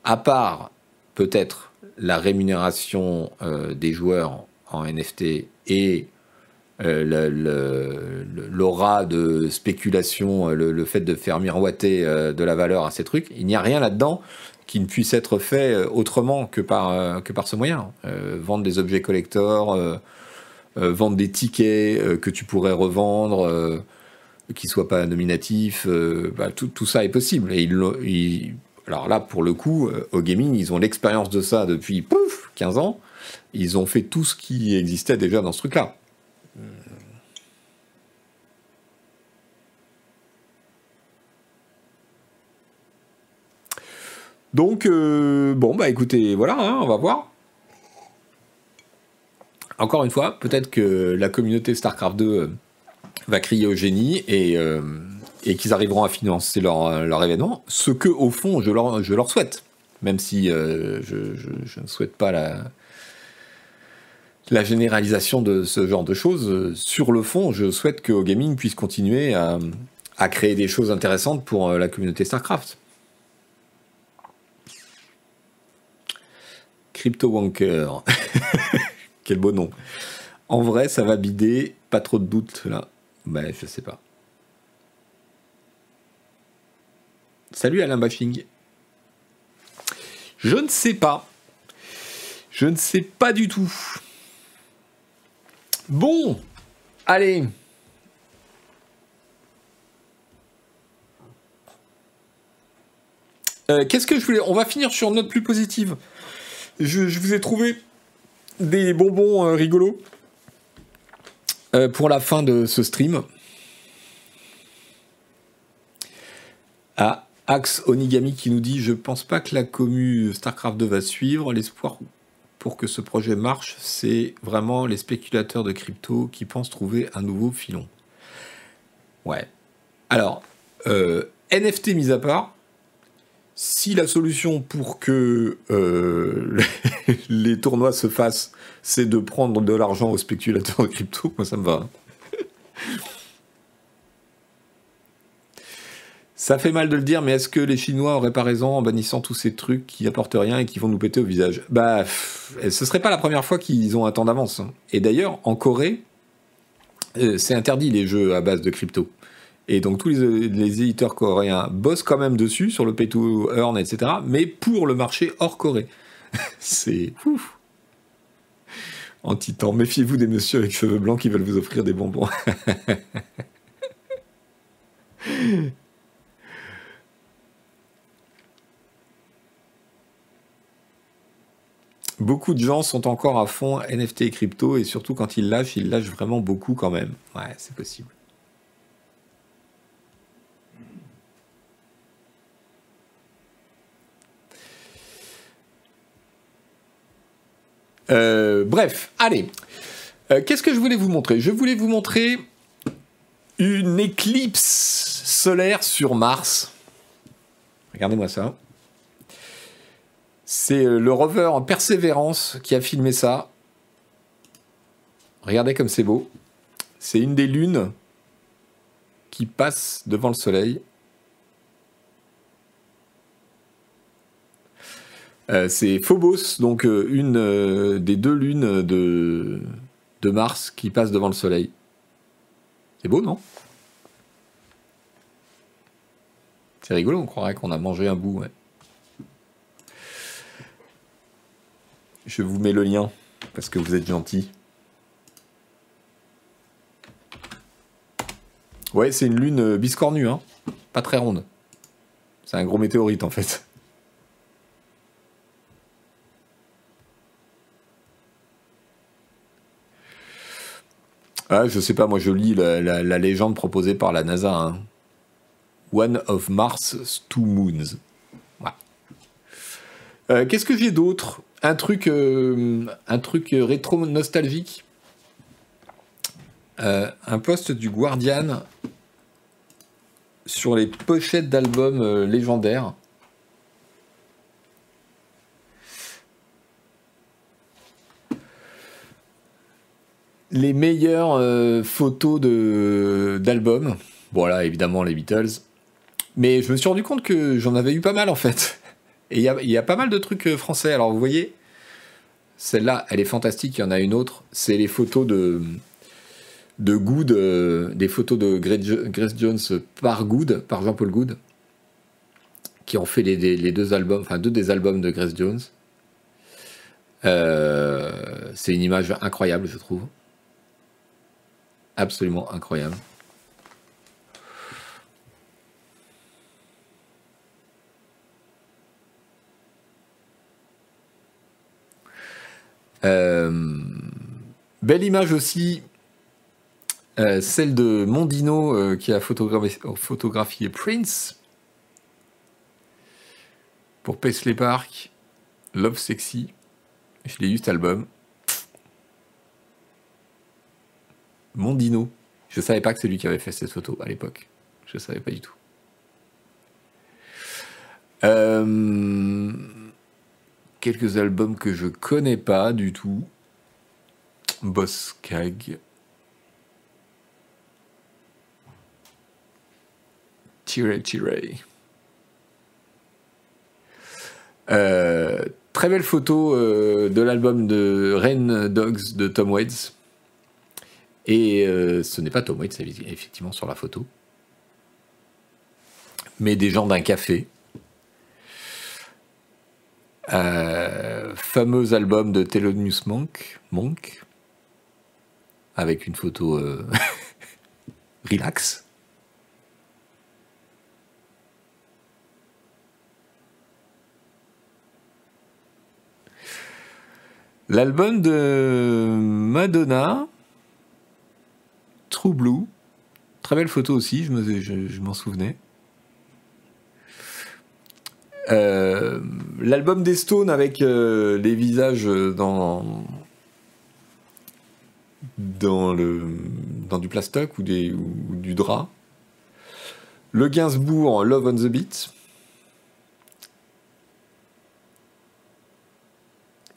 Speaker 1: à part peut-être la rémunération euh, des joueurs en NFT et l'aura de spéculation, euh, le, fait de faire miroiter euh, de la valeur à ces trucs, il n'y a rien là-dedans qui ne puisse être fait autrement que par, que par ce moyen. vendre des objets collectors, vendre des tickets que tu pourrais revendre, qui ne soient pas nominatifs, bah, tout, tout, ça est possible. Et alors là, pour le coup, au gaming, ils ont l'expérience de ça depuis pouf, 15 ans. Ils ont fait tout ce qui existait déjà dans ce truc-là. Donc, euh, bon, bah écoutez, voilà, hein, on va voir. Encore une fois, peut-être que la communauté StarCraft 2 euh, va crier au génie et, euh, qu'ils arriveront à financer leur, événement, ce que, au fond, je leur, souhaite. Même si je, ne souhaite pas la, la généralisation de ce genre de choses. Sur le fond, je souhaite que Gaming puisse continuer à, créer des choses intéressantes pour la communauté StarCraft. Crypto Wanker. Quel beau nom. En vrai, ça va bider, pas trop de doute là. Ben, je sais pas. Salut Alain Bashing. Je ne sais pas. Je ne sais pas du tout. Bon, allez. Euh, qu'est-ce que je voulais On va finir sur une note plus positive. Je, vous ai trouvé des bonbons euh, rigolos euh, pour la fin de ce stream. Ah, Axe Onigami qui nous dit Je pense pas que la commu StarCraft 2 va suivre. L'espoir pour que ce projet marche, c'est vraiment les spéculateurs de crypto qui pensent trouver un nouveau filon. Ouais. Alors, NFT mis à part, si la solution pour que euh, les tournois se fassent, c'est de prendre de l'argent aux spéculateurs de crypto, moi ça me va. Ça fait mal de le dire, mais est-ce que les Chinois auraient pas raison en bannissant tous ces trucs qui apportent rien et qui vont nous péter au visage? Bah, ce serait pas la première fois qu'ils ont un temps d'avance. Hein. Et d'ailleurs, en Corée, euh, c'est interdit les jeux à base de crypto. Et donc tous les, éditeurs coréens bossent quand même dessus, sur le pay to earn, etc. Mais pour le marché hors Corée. c'est ouf. En titan, méfiez-vous des messieurs avec cheveux blancs qui veulent vous offrir des bonbons. Beaucoup de gens sont encore à fond NFT et crypto, et surtout quand ils lâchent, ils lâchent vraiment beaucoup quand même. Ouais, c'est possible. Euh, bref, allez. Euh, qu'est-ce que je voulais vous montrer? Je voulais vous montrer une éclipse solaire sur Mars. Regardez-moi ça. C'est euh, le rover en Persévérance qui a filmé ça. Regardez comme c'est beau. C'est une des lunes qui passe devant le Soleil. Euh, c'est Phobos, donc euh, une des deux lunes de, de Mars qui passe devant le Soleil. C'est beau, non? C'est rigolo, on croirait qu'on a mangé un bout. Je vous mets le lien, parce que vous êtes gentil. Ouais, c'est une lune biscornue, hein. pas très ronde. C'est un gros météorite en fait. Ah, je sais pas, moi je lis la, légende proposée par la NASA. Hein. One of Mars' two moons. Euh, qu'est-ce que j'ai d'autre? Un truc, euh, un truc rétro nostalgique. Euh, un post du Guardian sur les pochettes d'albums légendaires. les meilleures euh, photos d'albums. Voilà, évidemment les Beatles. Mais je me suis rendu compte que j'en avais eu pas mal en fait. Et il y, a, pas mal de trucs euh, français. Alors vous voyez, celle-là, elle est fantastique. Il y en a une autre. C'est les photos de, de Good, euh, des photos de Grace Jones par Good, par Jean-Paul Good, qui ont fait les, deux albums, enfin deux des albums de Grace Jones. c'est une image incroyable, je trouve absolument incroyable. Belle image aussi, euh, celle de Mondino euh, qui a photographié, Prince pour Paisley Park, Love Sexy. Je l'ai eu cet album. Mondino. Je savais pas que c'est lui qui avait fait cette photo à l'époque. Je savais pas du tout. Euh, quelques albums que je connais pas du tout. Boss Kag. Tire Tire. Euh, très belle photo euh, de l'album de Rain Dogs de Tom Waits. Et euh, ce n'est pas Tom Waits, effectivement, sur la photo, mais des gens d'un café. Euh, fameux album de Thelonious Monk, Monk, avec une photo euh, relax. L'album de Madonna, True Blue, très belle photo aussi, je m'en souvenais. Euh, L'album des Stones avec euh, les visages dans dans le dans du plastoc ou des ou du drap. Le Gainsbourg Love on the Beat.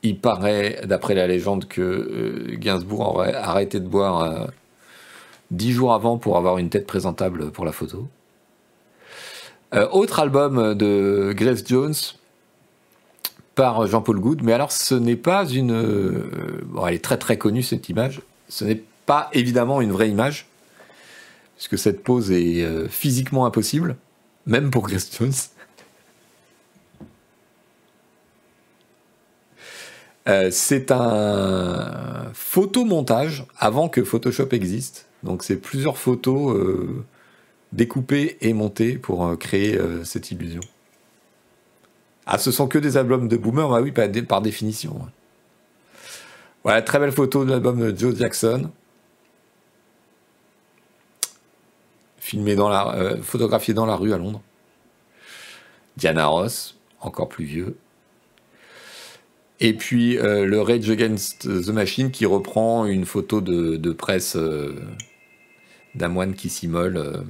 Speaker 1: Il paraît, d'après la légende, que euh, Gainsbourg aurait arrêté de boire dix jours avant pour avoir une tête présentable pour la photo. Euh, autre album de Grace Jones par Jean-Paul Goud, mais alors ce n'est pas une... euh, bon, elle est très très connue cette image. Ce n'est pas évidemment une vraie image, puisque cette pose est euh, physiquement impossible, même pour Grace Jones. C'est un photomontage avant que Photoshop existe. Donc c'est plusieurs photos découpées et montées pour euh, créer euh, cette illusion. Ah, ce sont que des albums de Boomer Bah oui, par, dé- par définition. Voilà, très belle photo de l'album de Joe Jackson. Filmé dans la, euh, photographié dans la rue à Londres. Diana Ross, encore plus vieux. Et puis euh, le Rage Against the Machine qui reprend une photo de, presse d'un moine qui s'immole.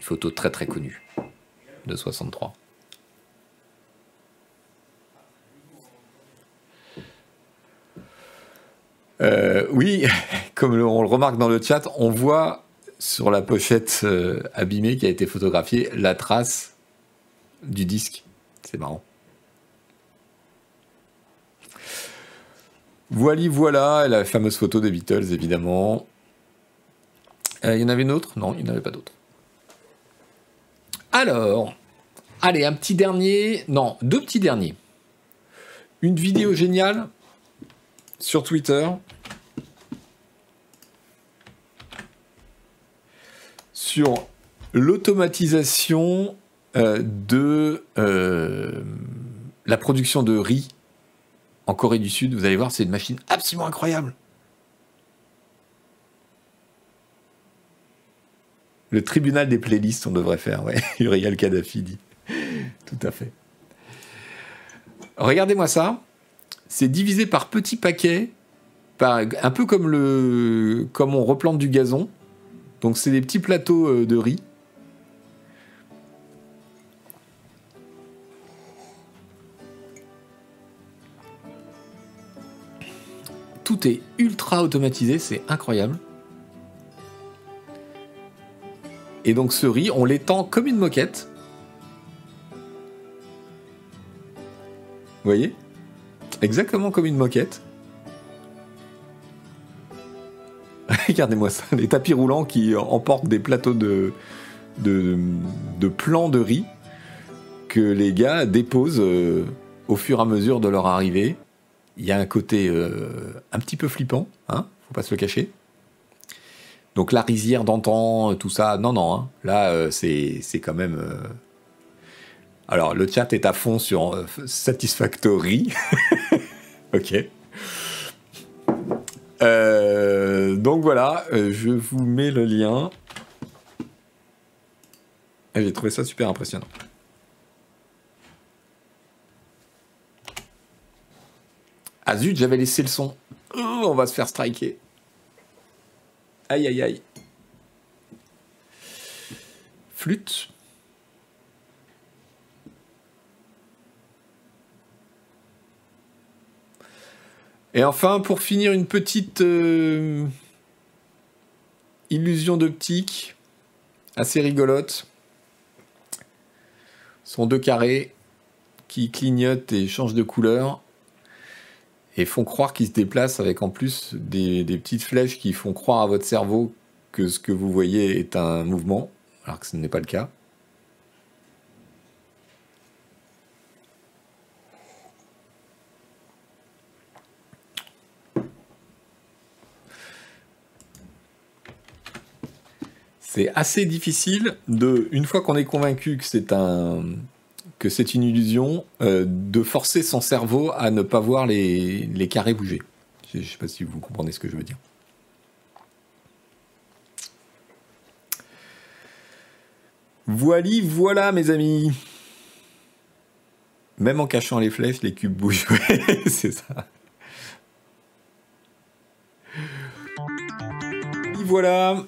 Speaker 1: Photo très très connue de 63. Euh, oui, comme on le remarque dans le chat, on voit sur la pochette euh, abîmée qui a été photographiée la trace du disque. C'est marrant. Voilà, voilà, la fameuse photo des Beatles, évidemment. Euh, Il y en avait une autre? Non, il n'y en avait pas d'autre. Alors, allez, un petit dernier. Non, deux petits derniers. Une vidéo géniale sur Twitter. Sur l'automatisation euh, de euh, la production de riz en Corée du Sud. Vous allez voir, c'est une machine absolument incroyable. Le tribunal des playlists, on devrait faire, ouais. Uriel Kadhafi dit. Tout à fait. Regardez-moi ça. C'est divisé par petits paquets, un peu comme on replante du gazon. Donc c'est des petits plateaux euh, de riz. Tout est ultra automatisé, c'est incroyable. Et donc ce riz, on l'étend comme une moquette. Vous voyez? Exactement comme une moquette. Regardez-moi ça, les tapis roulants qui emportent des plateaux de, de, de plans de riz que les gars déposent euh, au fur et à mesure de leur arrivée. Il y a un côté euh, un petit peu flippant, hein, faut pas se le cacher. Donc la rizière d'antan, tout ça, non, non, hein. là euh, c'est quand même... euh, Alors le chat est à fond sur euh, Satisfactory. ok. Euh, donc voilà, euh, je vous mets le lien. Et J'ai trouvé ça super impressionnant. Ah zut, j'avais laissé le son. Oh, on va se faire striker. Aïe aïe aïe. Flûte. Et enfin, pour finir, une petite euh, illusion d'optique assez rigolote. Ce sont deux carrés qui clignotent et changent de couleur et font croire qu'ils se déplacent avec en plus des, petites flèches qui font croire à votre cerveau que ce que vous voyez est un mouvement, alors que ce n'est pas le cas. C'est assez difficile de, une fois qu'on est convaincu que c'est un que c'est une illusion euh, de forcer son cerveau à ne pas voir les, carrés bouger. Je ne sais pas si vous comprenez ce que je veux dire. Voilà, voilà mes amis. Même en cachant les flèches, les cubes bougent. c'est ça. Voilà.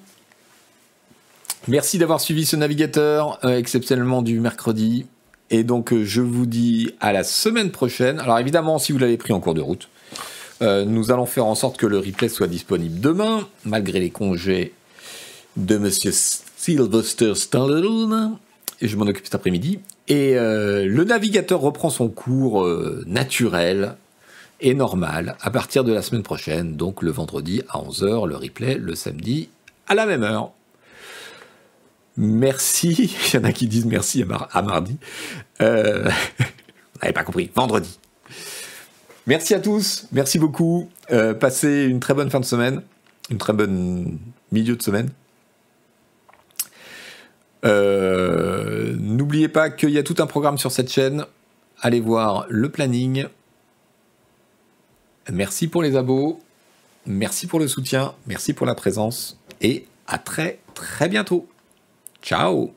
Speaker 1: Merci d'avoir suivi ce navigateur euh, exceptionnellement du mercredi. Et donc, euh, je vous dis à la semaine prochaine. Alors, évidemment, si vous l'avez pris en cours de route, euh, nous allons faire en sorte que le replay soit disponible demain, malgré les congés de Monsieur Sylvester Stallone. Et je m'en occupe cet après-midi. Et le navigateur reprend son cours naturel et normal à partir de la semaine prochaine, donc le vendredi à 11h, le replay le samedi à la même heure. Merci. Il y en a qui disent merci à, mardi. Euh, vous n'avez pas compris. Vendredi. Merci à tous. Merci beaucoup. Euh, passez une très bonne fin de semaine. Une très bonne milieu de semaine. Euh, n'oubliez pas qu'il y a tout un programme sur cette chaîne. Allez voir le planning. Merci pour les abos. Merci pour le soutien. Merci pour la présence. Et à très très bientôt. Ciao